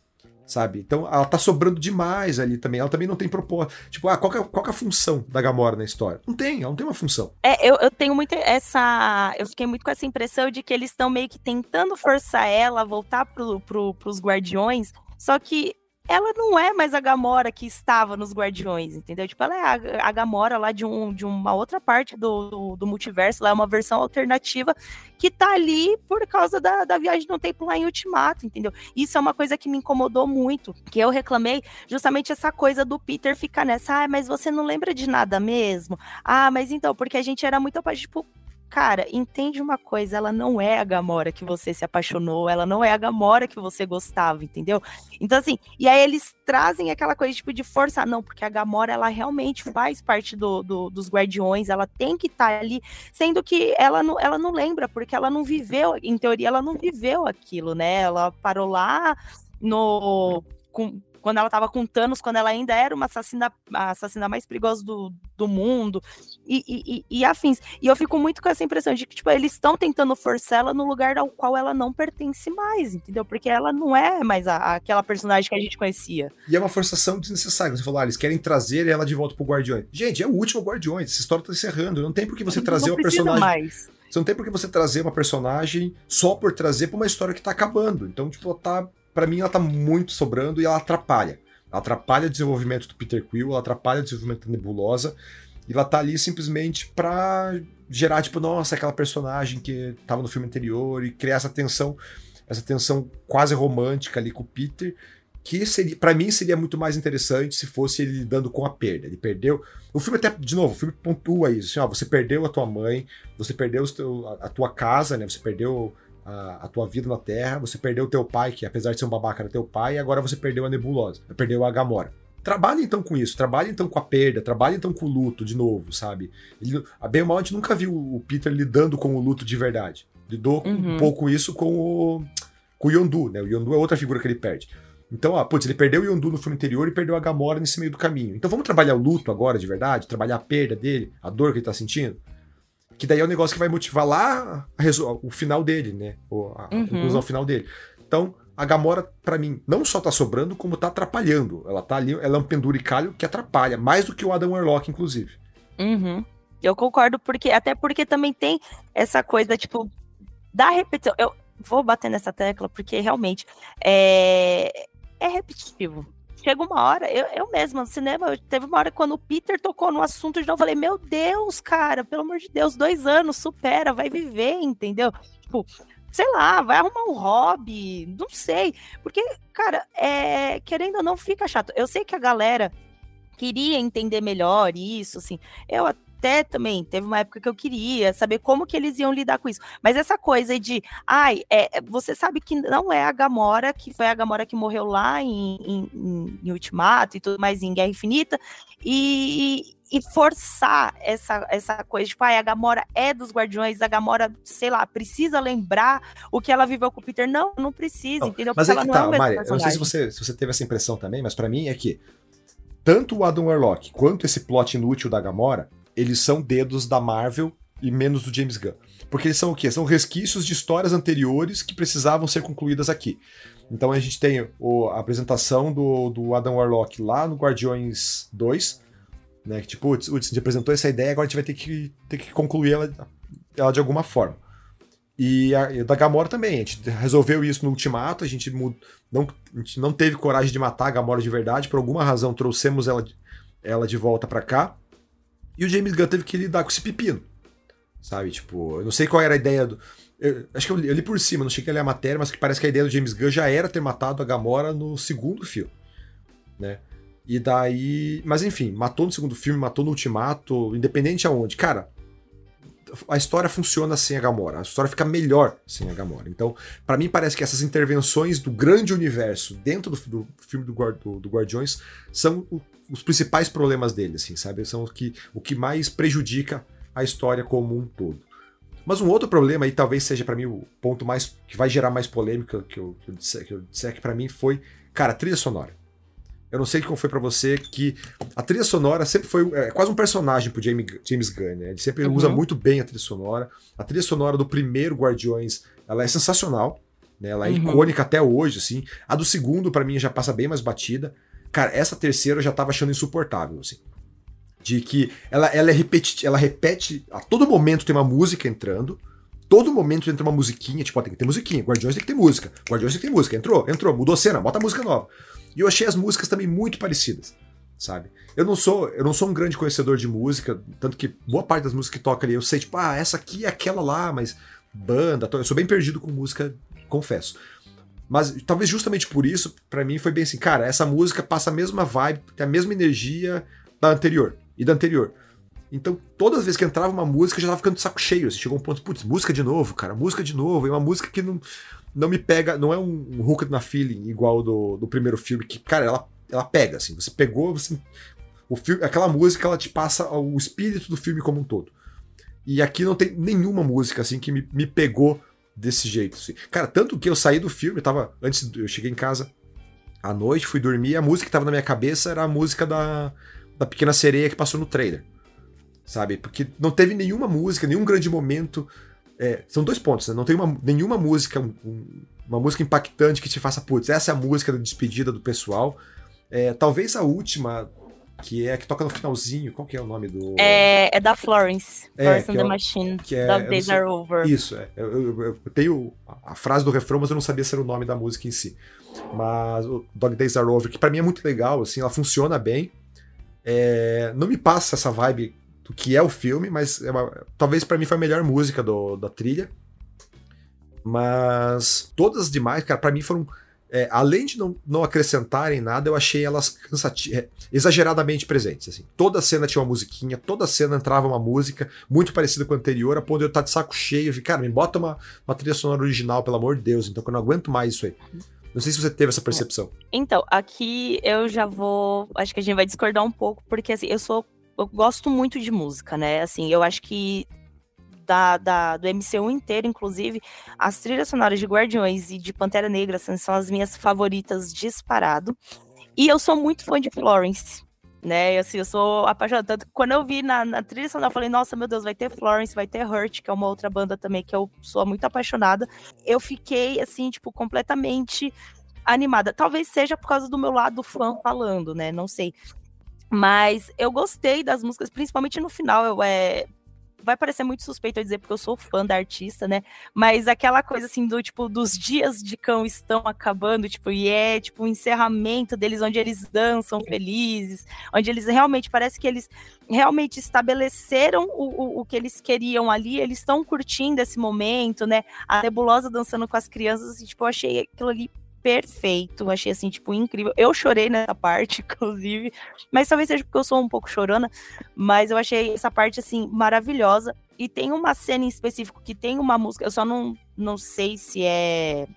Sabe? Então ela tá sobrando demais ali também. Ela também não tem propósito. Tipo, ah, qual, é, qual é a função da Gamora na história? Não tem, ela não tem uma função. É, eu, eu tenho muito essa. Eu fiquei muito com essa impressão de que eles estão meio que tentando forçar ela a voltar pro, pro, pros guardiões. Só que ela não é mais a Gamora que estava nos Guardiões, entendeu? Tipo, ela é a, a Gamora lá de, um, de uma outra parte do, do, do, multiverso, lá é uma versão alternativa que tá ali por causa da, da viagem no tempo lá em Ultimato, entendeu? Isso é uma coisa que me incomodou muito, que eu reclamei justamente essa coisa do Peter ficar nessa, ah, mas você não lembra de nada mesmo? Ah, mas então, porque a gente era muito apaixonado, tipo, cara, entende uma coisa, ela não é a Gamora que você se apaixonou, ela não é a Gamora que você gostava, entendeu? Então, assim, e aí eles trazem aquela coisa, tipo, de força, não, porque a Gamora, ela realmente faz parte do, do dos Guardiões, ela tem que estar tá ali, sendo que ela não, ela não lembra, porque ela não viveu, em teoria, ela não viveu aquilo, né? Ela parou lá no... Com, quando ela estava com Thanos, quando ela ainda era uma assassina, a assassina mais perigosa do, do mundo, e, e, e, afins. E eu fico muito com essa impressão de que, tipo, eles estão tentando forçar ela no lugar ao qual ela não pertence mais, entendeu? Porque ela não é mais a, aquela personagem que a gente conhecia. E é uma forçação desnecessária. Você falou, ah, eles querem trazer ela de volta pro Guardiões. Gente, é o último Guardiões, essa história tá encerrando. Não tem por que você não trazer uma personagem. Mais. Você não tem por que você trazer uma personagem só por trazer pra uma história que tá acabando. Então, tipo, ela tá para mim ela tá muito sobrando e ela atrapalha. Ela atrapalha o desenvolvimento do Peter Quill, ela atrapalha o desenvolvimento da Nebulosa, e ela tá ali simplesmente pra gerar, tipo, nossa, aquela personagem que tava no filme anterior, e criar essa tensão, essa tensão quase romântica ali com o Peter, que seria, para mim seria muito mais interessante se fosse ele lidando com a perda. Ele perdeu. O filme até, de novo, o filme pontua isso. Assim, ó, você perdeu a tua mãe, você perdeu teu, a, a, tua casa, né? Você perdeu a, a, tua vida na Terra, você perdeu o teu pai, que apesar de ser um babaca era teu pai, e agora você perdeu a nebulosa, perdeu a Gamora. Trabalhe então com isso, trabalhe então com a perda, trabalhe então com o luto de novo, sabe? Ele, a bem ou mal, a gente nunca viu o Peter lidando com o luto de verdade. Lidou uhum. um pouco isso com o, com o Yondu, né? O Yondu é outra figura que ele perde. Então, ah, putz, ele perdeu o Yondu no filme anterior e perdeu a Gamora nesse meio do caminho. Então vamos trabalhar o luto agora de verdade? Trabalhar a perda dele, a dor que ele tá sentindo? Que daí é o um negócio que vai motivar lá o final dele, né? A, uhum. conclusão final dele. Então, a Gamora, para mim, não só tá sobrando, como tá atrapalhando. Ela tá ali, ela é um penduricalho que atrapalha, mais do que o Adam Warlock, inclusive. Uhum. Eu concordo, porque até porque também tem essa coisa, tipo, da repetição. Eu vou bater nessa tecla, porque realmente é, é repetitivo. Chega uma hora, eu, eu mesma, no cinema, teve uma hora quando o Peter tocou no assunto de novo, eu falei, meu Deus, cara, pelo amor de Deus, dois anos, supera, vai viver, entendeu? Tipo, sei lá, vai arrumar um hobby, não sei. Porque, cara, é, querendo ou não, fica chato. Eu sei que a galera queria entender melhor isso, assim. Eu até também teve uma época que eu queria saber como que eles iam lidar com isso. Mas essa coisa de, ai, é, você sabe que não é a Gamora, que foi a Gamora que morreu lá em, em, em Ultimato e tudo mais em Guerra Infinita, e, e forçar essa, essa coisa, tipo, ah, a Gamora é dos Guardiões, a Gamora, sei lá, precisa lembrar o que ela viveu com o Peter. Não, não precisa, não, entendeu? Mas Porque é que tá, é Mari, eu não sei se você, se você teve essa impressão também, mas para mim é que tanto o Adam Warlock quanto esse plot inútil da Gamora, eles são dedos da Marvel e menos do James Gunn. Porque eles são o quê? São resquícios de histórias anteriores que precisavam ser concluídas aqui. Então a gente tem o, a apresentação do, do Adam Warlock lá no Guardiões 2, né? Que tipo, putz, a gente apresentou essa ideia, agora a gente vai ter que, ter que concluir ela, ela de alguma forma. E a, e da Gamora também, a gente resolveu isso no Ultimato, a gente, não, a gente não teve coragem de matar a Gamora de verdade, por alguma razão trouxemos ela, ela de volta para cá. E o James Gunn teve que lidar com esse pepino. Sabe, tipo, eu não sei qual era a ideia do. Eu, acho que eu li, eu li, por cima, não cheguei a ler a matéria, mas que parece que a ideia do James Gunn já era ter matado a Gamora no segundo filme. Né? E daí. Mas enfim, matou no segundo filme, matou no Ultimato, independente aonde. Cara, a história funciona sem a Gamora. A história fica melhor sem a Gamora. Então, para mim, parece que essas intervenções do grande universo dentro do, do filme do, do, do Guardiões são o, os principais problemas dele, assim, sabe? São o que, o que mais prejudica a história como um todo. Mas um outro problema, e talvez seja para mim o ponto mais que vai gerar mais polêmica que eu, que eu disser, que, eu disser que para mim foi, cara, a trilha sonora. Eu não sei como foi para você, que a trilha sonora sempre foi é, quase um personagem pro James, James Gunn, né? Ele sempre uhum. usa muito bem a trilha sonora. A trilha sonora do primeiro Guardiões, ela é sensacional, né? Ela é uhum. icônica até hoje, assim. A do segundo, para mim, já passa bem mais batida. Cara, essa terceira eu já tava achando insuportável, assim. De que ela, ela, é repeti ela repete, a todo momento tem uma música entrando, todo momento entra uma musiquinha, tipo, ó, tem que ter musiquinha, Guardiões tem que ter música, Guardiões tem que ter música, entrou, entrou, mudou cena, bota música nova. E eu achei as músicas também muito parecidas, sabe? Eu não sou, eu não sou um grande conhecedor de música, tanto que boa parte das músicas que toca ali eu sei, tipo, ah, essa aqui é aquela lá, mas banda, eu sou bem perdido com música, confesso. Mas talvez justamente por isso, para mim foi bem assim, cara, essa música passa a mesma vibe, tem a mesma energia da anterior e da anterior. Então, todas as vezes que entrava uma música, eu já tava ficando de saco cheio. Assim, chegou um ponto, putz, música de novo, cara, música de novo. E uma música que não, não me pega, não é um, um na feeling igual do, do primeiro filme, que, cara, ela, ela pega, assim. Você pegou, você, o filme, aquela música, ela te passa o espírito do filme como um todo. E aqui não tem nenhuma música, assim, que me, me pegou desse jeito, assim. Cara, tanto que eu saí do filme, eu tava, antes, eu cheguei em casa à noite, fui dormir, e a música que tava na minha cabeça era a música da, da Pequena Sereia que passou no trailer sabe? Porque não teve nenhuma música, nenhum grande momento. É, são dois pontos, né? Não tem uma, nenhuma música, um, uma música impactante que te faça, putz, essa é a música da despedida do pessoal. É, talvez a última, que é a que toca no finalzinho, qual que é o nome do. É, é da Florence, é, Florence and é the Machine, que é, Dog Days Are Over. Isso, é. Eu, eu, eu, tenho a frase do refrão, mas eu não sabia se era o nome da música em si. Mas o Dog Days Are Over, que para mim é muito legal, assim, ela funciona bem. É, não me passa essa vibe do que é o filme, mas é uma, talvez para mim foi a melhor música do, da trilha. Mas todas as demais, cara, para mim foram é, além de não, não acrescentarem nada, eu achei elas é, exageradamente presentes. Assim. Toda cena tinha uma musiquinha, toda cena entrava uma música muito parecida com a anterior, a ponto de eu estar de saco cheio. Eu cara, me bota uma, uma trilha sonora original, pelo amor de Deus, então que eu não aguento mais isso aí. Não sei se você teve essa percepção. Então, aqui eu já vou. Acho que a gente vai discordar um pouco, porque assim, eu sou. Eu gosto muito de música, né? Assim, eu acho que da, da, do MCU inteiro, inclusive, as trilhas sonoras de Guardiões e de Pantera Negra assim, são as minhas favoritas disparado. E eu sou muito fã de Florence, né? Assim, eu sou apaixonada. Tanto que quando eu vi na, na trilha sonora, eu falei, nossa, meu Deus, vai ter Florence, vai ter Hurt, que é uma outra banda também que eu sou muito apaixonada. Eu fiquei, assim, tipo, completamente animada. Talvez seja por causa do meu lado fã falando, né? Não sei. Mas eu gostei das músicas, principalmente no final. Eu, é, vai parecer muito suspeito eu dizer porque eu sou fã da artista, né? Mas aquela coisa assim do tipo dos dias de cão estão acabando, tipo, e é tipo o encerramento deles onde eles dançam felizes, onde eles realmente parece que eles realmente estabeleceram o, o, o que eles queriam ali, eles estão curtindo esse momento, né? A nebulosa dançando com as crianças, assim, tipo, eu achei aquilo ali perfeito. Achei assim, tipo, incrível. Eu chorei nessa parte, inclusive. Mas talvez seja porque eu sou um pouco chorona. Mas eu achei essa parte, assim, maravilhosa. E tem uma cena em específico que tem uma música, eu só não, não sei se é.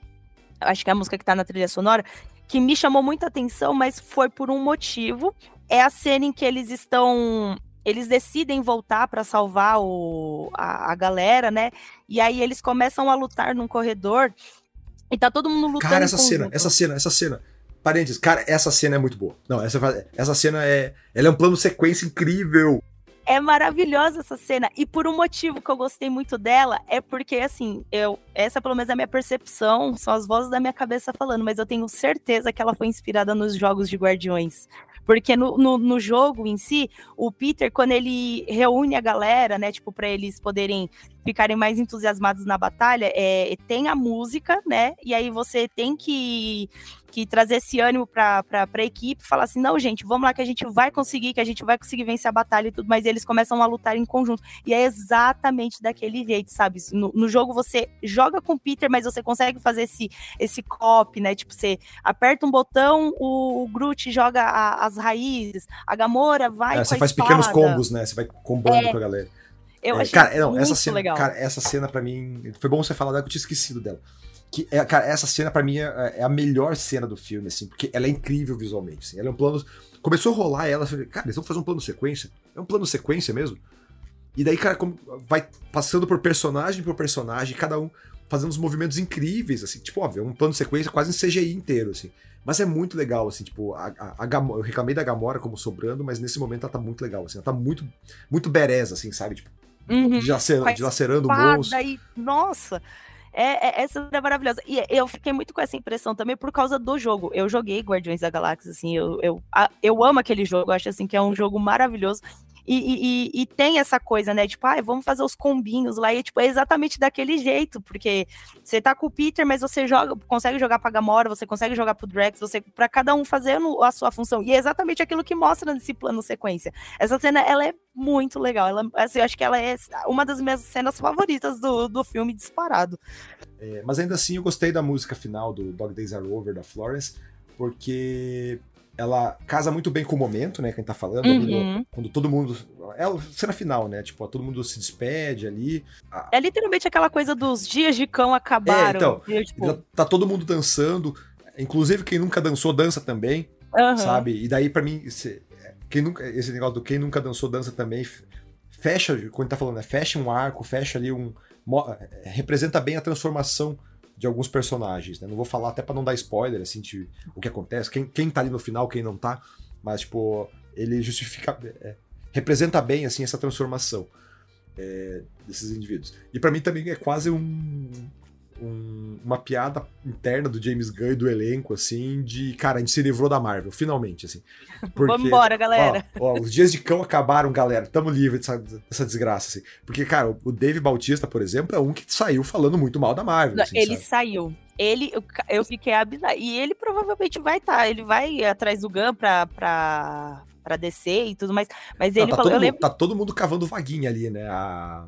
Acho que é a música que tá na trilha sonora, que me chamou muita atenção, mas foi por um motivo. É a cena em que eles estão eles decidem voltar para salvar o, a, a, galera, né? E aí eles começam a lutar num corredor e tá todo mundo lutando. Cara, essa cena, essa cena, essa cena. Parênteses, cara, essa cena é muito boa. Não, essa, essa cena é. Ela é um plano sequência incrível. É maravilhosa essa cena. E por um motivo que eu gostei muito dela, é porque, assim, eu. Essa, pelo menos, é a minha percepção, são as vozes da minha cabeça falando, mas eu tenho certeza que ela foi inspirada nos jogos de Guardiões. Porque no, no, no, jogo em si, o Peter, quando ele reúne a galera, né, tipo, para eles poderem ficarem mais entusiasmados na batalha, é, tem a música, né, e aí você tem que que trazer esse ânimo para a equipe, falar assim, não, gente, vamos lá que a gente vai conseguir, que a gente vai conseguir vencer a batalha e tudo, mas eles começam a lutar em conjunto. E é exatamente daquele jeito, sabe? No, no jogo você joga com o Peter, mas você consegue fazer esse, esse cop, né? Tipo, você aperta um botão, o, o Groot joga a, as raízes, a Gamora vai. É, você faz espada. pequenos combos, né? Você vai combando é, com a galera. Eu é, achei cara, não, essa cena, legal. Cara, essa cena para mim. Foi bom você falar dela que eu tinha esquecido dela. Que, é, cara, essa cena para mim é, é, a melhor cena do filme, assim, porque ela é incrível visualmente. Assim, ela é um plano. Começou a rolar ela, falei, cara, eles vão fazer um plano sequência? É um plano sequência mesmo? E daí, cara, como vai passando por personagem por personagem, cada um fazendo uns movimentos incríveis, assim, tipo, óbvio, é um plano sequência quase em CGI inteiro, assim. Mas é muito legal, assim, tipo, a, a, a eu reclamei da Gamora como sobrando, mas nesse momento ela tá muito legal, assim, ela tá muito, muito bereza, assim, sabe? Tipo, uhum. dilacerando, dilacerando monstro. E, nossa, é, é, essa é maravilhosa. E eu fiquei muito com essa impressão também por causa do jogo. Eu joguei Guardiões da Galáxia, assim, eu, eu, eu amo aquele jogo, acho assim que é um jogo maravilhoso. E, e, e, tem essa coisa, né? Tipo, ah, vamos fazer os combinhos lá. E tipo, é exatamente daquele jeito, porque você tá com o Peter, mas você joga, consegue jogar pra Gamora, você consegue jogar pro Drax, você para cada um fazendo a sua função. E é exatamente aquilo que mostra nesse plano sequência. Essa cena, ela é muito legal. Ela, assim, eu acho que ela é uma das minhas cenas favoritas do, do filme disparado. É, mas ainda assim, eu gostei da música final do Dog Days Are Over da Florence, porque ela casa muito bem com o momento, né, que a gente tá falando, uhum. quando todo mundo. É a cena final, né? Tipo, todo mundo se despede ali. É literalmente aquela coisa dos dias de cão acabaram. É, então, eu, tipo... tá todo mundo dançando. Inclusive, quem nunca dançou, dança também. Uhum. Sabe? E daí, para mim, esse, quem nunca, esse negócio do quem nunca dançou, dança também. Fecha, quando tá falando, né? Fecha um arco, fecha ali um. Representa bem a transformação de alguns personagens, né? Não vou falar até para não dar spoiler, assim, de o que acontece, quem, quem tá ali no final, quem não tá, mas, tipo, ele justifica, é, representa bem, assim, essa transformação é, desses indivíduos. E para mim também é quase um, um, uma piada interna do James Gunn e do elenco, assim, de, cara, a gente se livrou da Marvel, finalmente, assim. Porque, Vamos embora, galera. Ó, ó, os dias de cão acabaram, galera, tamo livre dessa, dessa desgraça, assim. Porque, cara, o Dave Bautista, por exemplo, é um que saiu falando muito mal da Marvel. Não, assim, ele sabe? saiu. Ele, eu, eu fiquei abismada. E ele provavelmente vai estar, tá, ele vai atrás do Gun pra, pra, pra descer e tudo mais. Mas ele Não, tá falou. Todo mundo, lembro... Tá todo mundo cavando vaguinha ali, né? A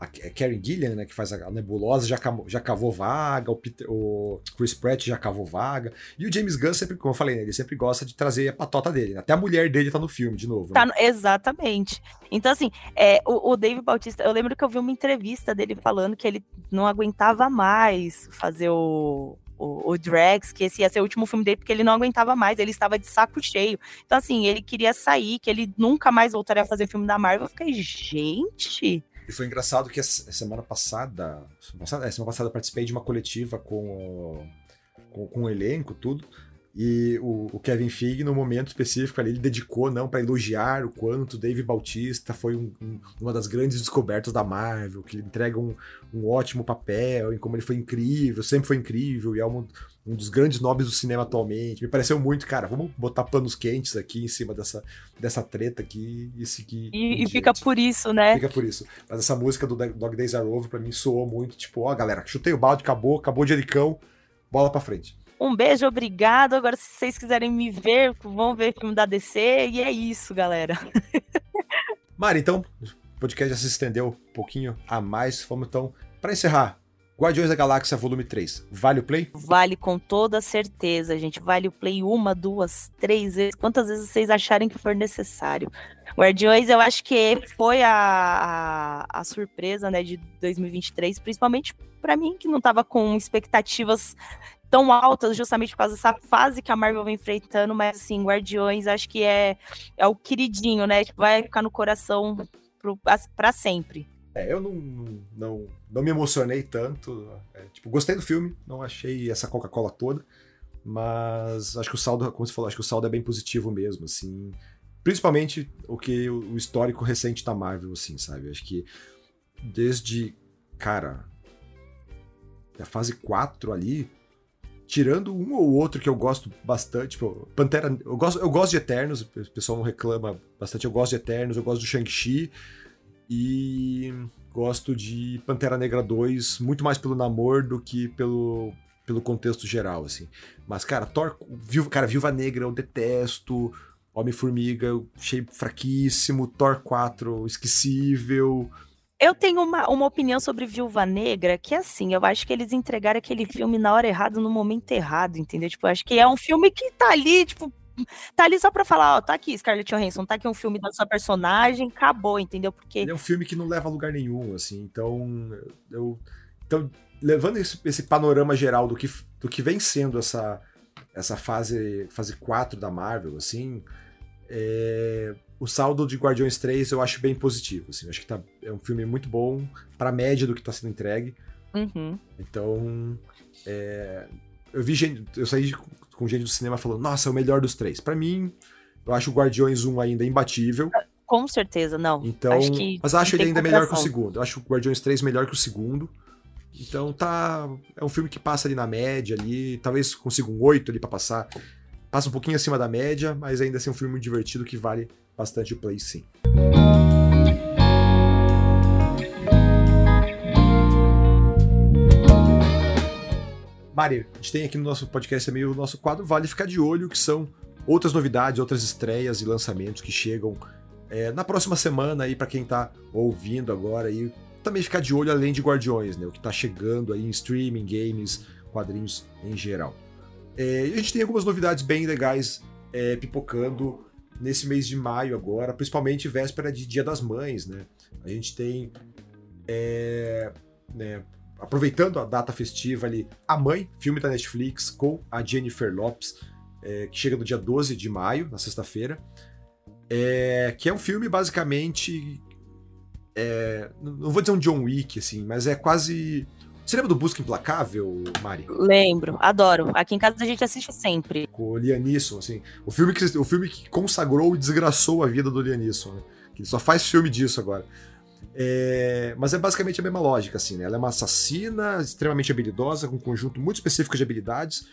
a Karen Gillian, né, que faz a Nebulosa, já, já cavou vaga, o, Peter, o Chris Pratt já cavou vaga. E o James Gunn sempre, como eu falei, né, ele sempre gosta de trazer a patota dele. Né? Até a mulher dele tá no filme, de novo. Tá, né? Exatamente. Então, assim, é, o, o Dave Bautista, eu lembro que eu vi uma entrevista dele falando que ele não aguentava mais fazer o, o, o Drax, que esse ia ser o último filme dele, porque ele não aguentava mais, ele estava de saco cheio. Então, assim, ele queria sair, que ele nunca mais voltaria a fazer filme da Marvel. Eu fiquei, gente. E foi engraçado que a semana passada, semana passada, é, semana passada eu participei de uma coletiva com com, com o elenco, tudo. E o, o, Kevin Feige, no momento específico ali, ele dedicou não para elogiar o quanto Dave Bautista foi um, um, uma das grandes descobertas da Marvel, que ele entrega um, um, ótimo papel, em como ele foi incrível, sempre foi incrível, e é um, um dos grandes nomes do cinema atualmente. Me pareceu muito, cara, vamos botar panos quentes aqui em cima dessa, dessa treta aqui e seguir. E, e fica por isso, né? Fica por isso. Mas essa música do Dog Days Are Over, pra mim, soou muito, tipo, ó, galera, chutei o balde, acabou, acabou de Ericão, bola pra frente. Um beijo, obrigado. Agora, se vocês quiserem me ver, vão ver filme da DC. E é isso, galera. Mari, então, o podcast já se estendeu um pouquinho a mais. Vamos então, para encerrar, Guardiões da Galáxia Volume 3. Vale o play? Vale com toda certeza, gente. Vale o play uma, duas, três vezes. Quantas vezes vocês acharem que for necessário. Guardiões, eu acho que foi a, a, a surpresa né, de 2023, principalmente para mim, que não estava com expectativas tão altas justamente por causa dessa fase que a Marvel vem enfrentando, mas assim, Guardiões acho que é, é o queridinho, né? Tipo, vai ficar no coração para sempre. É, eu não, não, não me emocionei tanto. É, tipo, gostei do filme, não achei essa Coca-Cola toda, mas acho que o saldo, como você falou, acho que o saldo é bem positivo mesmo, assim. Principalmente o que o histórico recente da Marvel, assim, sabe? Acho que desde, cara, a fase 4 ali, tirando um ou outro que eu gosto bastante, tipo, Pantera, eu gosto, eu gosto de Eternos, o pessoal reclama bastante, eu gosto de Eternos, eu gosto do Shang-Chi e gosto de Pantera Negra 2 muito mais pelo namoro do que pelo pelo contexto geral, assim. Mas, cara, Thor, Viúva, cara, Viúva Negra eu detesto, Homem-Formiga eu achei fraquíssimo, Thor 4 esquecível, eu tenho uma, uma opinião sobre Viúva Negra, que assim, eu acho que eles entregaram aquele filme na hora errada, no momento errado, entendeu? Tipo, eu acho que é um filme que tá ali, tipo, tá ali só pra falar, ó, tá aqui Scarlett Johansson, tá aqui um filme da sua personagem, acabou, entendeu? Porque... Ele é um filme que não leva a lugar nenhum, assim, então, eu... Então, levando esse, esse panorama geral do que, do que vem sendo essa, essa fase, fase 4 da Marvel, assim, é, o saldo de Guardiões 3 eu acho bem positivo. Assim, acho que tá, é um filme muito bom para a média do que está sendo entregue. Uhum. Então, é, eu vi gente, eu saí com gente do cinema falando, nossa, é o melhor dos três. Para mim, eu acho o Guardiões 1 ainda imbatível. Com certeza, não. Então, acho mas acho ele ainda melhor que o segundo. Eu acho o Guardiões 3 melhor que o segundo. Então tá. É um filme que passa ali na média ali. Talvez consiga um 8 ali para passar. Passa um pouquinho acima da média, mas ainda assim é um filme divertido que vale bastante play sim. Mari, a gente tem aqui no nosso podcast também o nosso quadro Vale Ficar de Olho, que são outras novidades, outras estreias e lançamentos que chegam é, na próxima semana aí para quem tá ouvindo agora e também ficar de olho além de Guardiões, né? O que tá chegando aí em streaming, games, quadrinhos em geral. É, a gente tem algumas novidades bem legais é, pipocando nesse mês de maio agora, principalmente véspera de Dia das Mães, né? A gente tem, é, né, aproveitando a data festiva ali, A Mãe, filme da Netflix com a Jennifer Lopes, é, que chega no dia 12 de maio, na sexta-feira, é, que é um filme basicamente, é, não vou dizer um John Wick, assim, mas é quase você lembra do Busca Implacável, Mari? Lembro, adoro. Aqui em casa a gente assiste sempre. Com o Lianisson, assim. O filme que, o filme que consagrou e desgraçou a vida do Lianisson, né? Que ele só faz filme disso agora. É, mas é basicamente a mesma lógica, assim, né? Ela é uma assassina extremamente habilidosa, com um conjunto muito específico de habilidades,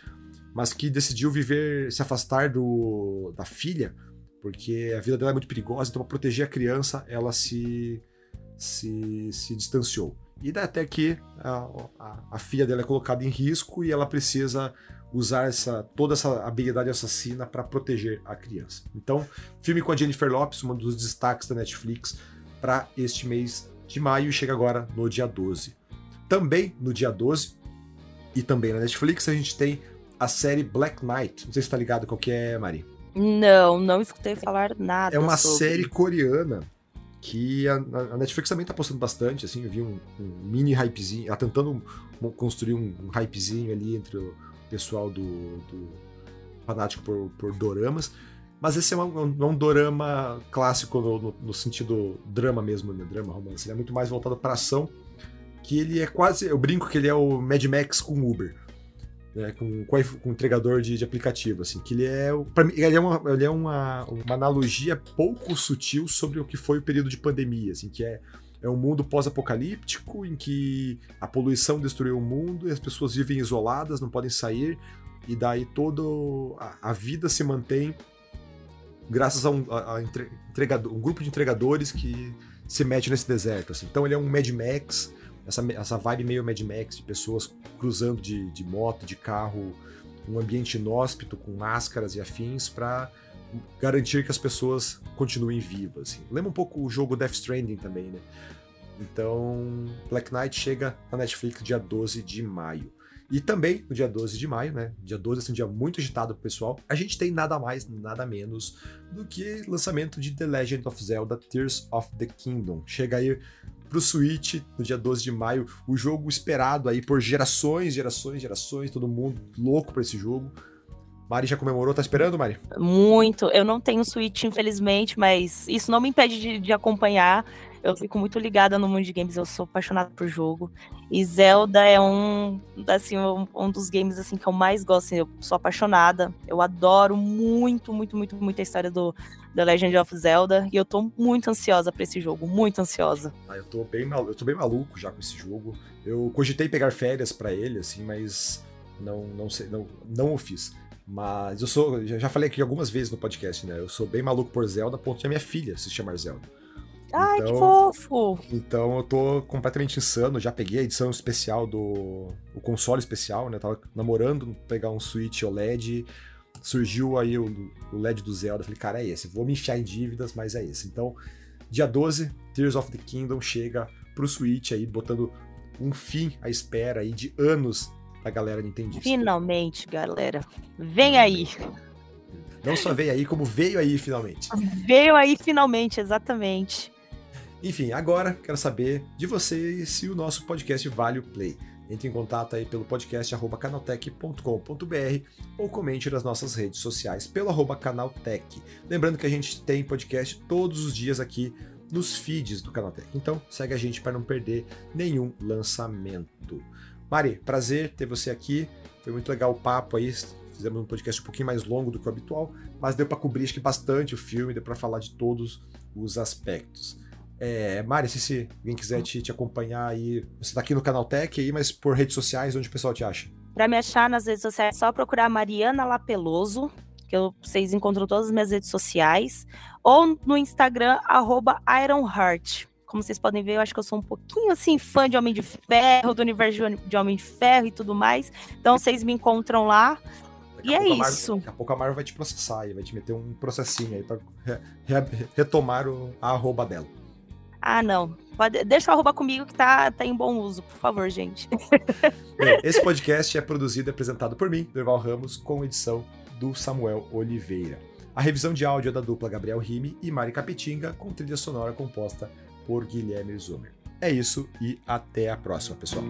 mas que decidiu viver, se afastar do, da filha, porque a vida dela é muito perigosa, então para proteger a criança, ela se, se, se distanciou. E até que a, a, a, filha dela é colocada em risco e ela precisa usar essa, toda essa habilidade assassina para proteger a criança. Então, filme com a Jennifer Lopes, um dos destaques da Netflix para este mês de maio chega agora no dia 12. Também no dia 12, e também na Netflix, a gente tem a série Black Knight. Não sei se tá ligado qual que é, Mari. Não, não escutei falar nada. É uma sobre. série coreana que a, a, Netflix também tá postando bastante, assim, eu vi um, um mini hypezinho, ela tentando construir um, um, hypezinho ali entre o pessoal do, do fanático por, por doramas, mas esse é um, um, um dorama clássico no, no, no, sentido drama mesmo, né? drama, romance, ele é muito mais voltado para ação, que ele é quase, eu brinco que ele é o Mad Max com Uber, né, com, com, entregador de, de, aplicativo, assim, que ele é, mim, ele é, uma, ele é uma, uma analogia pouco sutil sobre o que foi o período de pandemia, assim, que é, é um mundo pós-apocalíptico em que a poluição destruiu o mundo e as pessoas vivem isoladas, não podem sair, e daí toda a, vida se mantém graças a um, a, a um grupo de entregadores que se mete nesse deserto, assim. Então ele é um Mad Max, essa, essa vibe meio Mad Max, de pessoas cruzando de, de moto, de carro, um ambiente inóspito, com máscaras e afins, para garantir que as pessoas continuem vivas. Assim. Lembra um pouco o jogo Death Stranding também, né? Então, Black Knight chega na Netflix dia 12 de maio. E também no dia 12 de maio, né? Dia 12 é assim, um dia muito agitado pro pessoal. A gente tem nada mais, nada menos do que lançamento de The Legend of Zelda Tears of the Kingdom. Chega aí pro Switch no dia 12 de maio, o jogo esperado aí por gerações, gerações, gerações, todo mundo louco por esse jogo. Mari já comemorou, tá esperando, Mari? Muito. Eu não tenho Switch, infelizmente, mas isso não me impede de, de acompanhar. Eu fico muito ligada no mundo de games, eu sou apaixonada por jogo. E Zelda é um, assim, um, um, dos games assim que eu mais gosto, assim, eu sou apaixonada. Eu adoro muito, muito, muito, muito a história do The Legend of Zelda e eu tô muito ansiosa para esse jogo, muito ansiosa. Ah, eu tô bem maluco, eu tô bem maluco já com esse jogo. Eu cogitei pegar férias para ele assim, mas não não sei, não não o fiz. Mas eu sou, já falei aqui algumas vezes no podcast, né? Eu sou bem maluco por Zelda, ponto de minha filha se chamar Zelda. Ai, então, que fofo! Então eu tô completamente insano. Já peguei a edição especial do. O console especial, né? Tava namorando pegar um Switch OLED. Surgiu aí o, o LED do Zelda. Falei, cara, é esse. Vou me enfiar em dívidas, mas é esse. Então, dia 12, Tears of the Kingdom chega pro Switch aí, botando um fim à espera aí de anos da galera Nintendo. Finalmente, galera. Vem aí. Não só veio aí, como veio aí finalmente. Veio aí finalmente, exatamente. Enfim, agora quero saber de você se o nosso podcast vale o play. Entre em contato aí pelo podcast canaltech.com.br ou comente nas nossas redes sociais pelo arroba canaltech. Lembrando que a gente tem podcast todos os dias aqui nos feeds do Canaltech. Então segue a gente para não perder nenhum lançamento. Mari, prazer ter você aqui. Foi muito legal o papo aí. Fizemos um podcast um pouquinho mais longo do que o habitual, mas deu para cobrir acho que bastante o filme, deu para falar de todos os aspectos. É, Mari, se, se alguém quiser te, te acompanhar aí, você tá aqui no Canal Tech aí, mas por redes sociais, onde o pessoal te acha? Para me achar nas redes sociais, é só procurar Mariana Lapeloso, que eu, vocês encontram todas as minhas redes sociais, ou no Instagram, arroba Ironheart. Como vocês podem ver, eu acho que eu sou um pouquinho assim, fã de Homem de Ferro, do universo de Homem de Ferro e tudo mais. Então vocês me encontram lá. Daqui e é isso. daqui a pouco a Marvel vai te processar e vai te meter um processinho aí pra re, re, retomar o, a arroba dela. Ah, não. Pode, deixa o arroba comigo que tá, tá em bom uso, por favor, gente. Bem, esse podcast é produzido e apresentado por mim, Derval Ramos, com edição do Samuel Oliveira. A revisão de áudio é da dupla Gabriel Rime e Mari Capetinga, com trilha sonora composta por Guilherme Zumer. É isso e até a próxima, pessoal.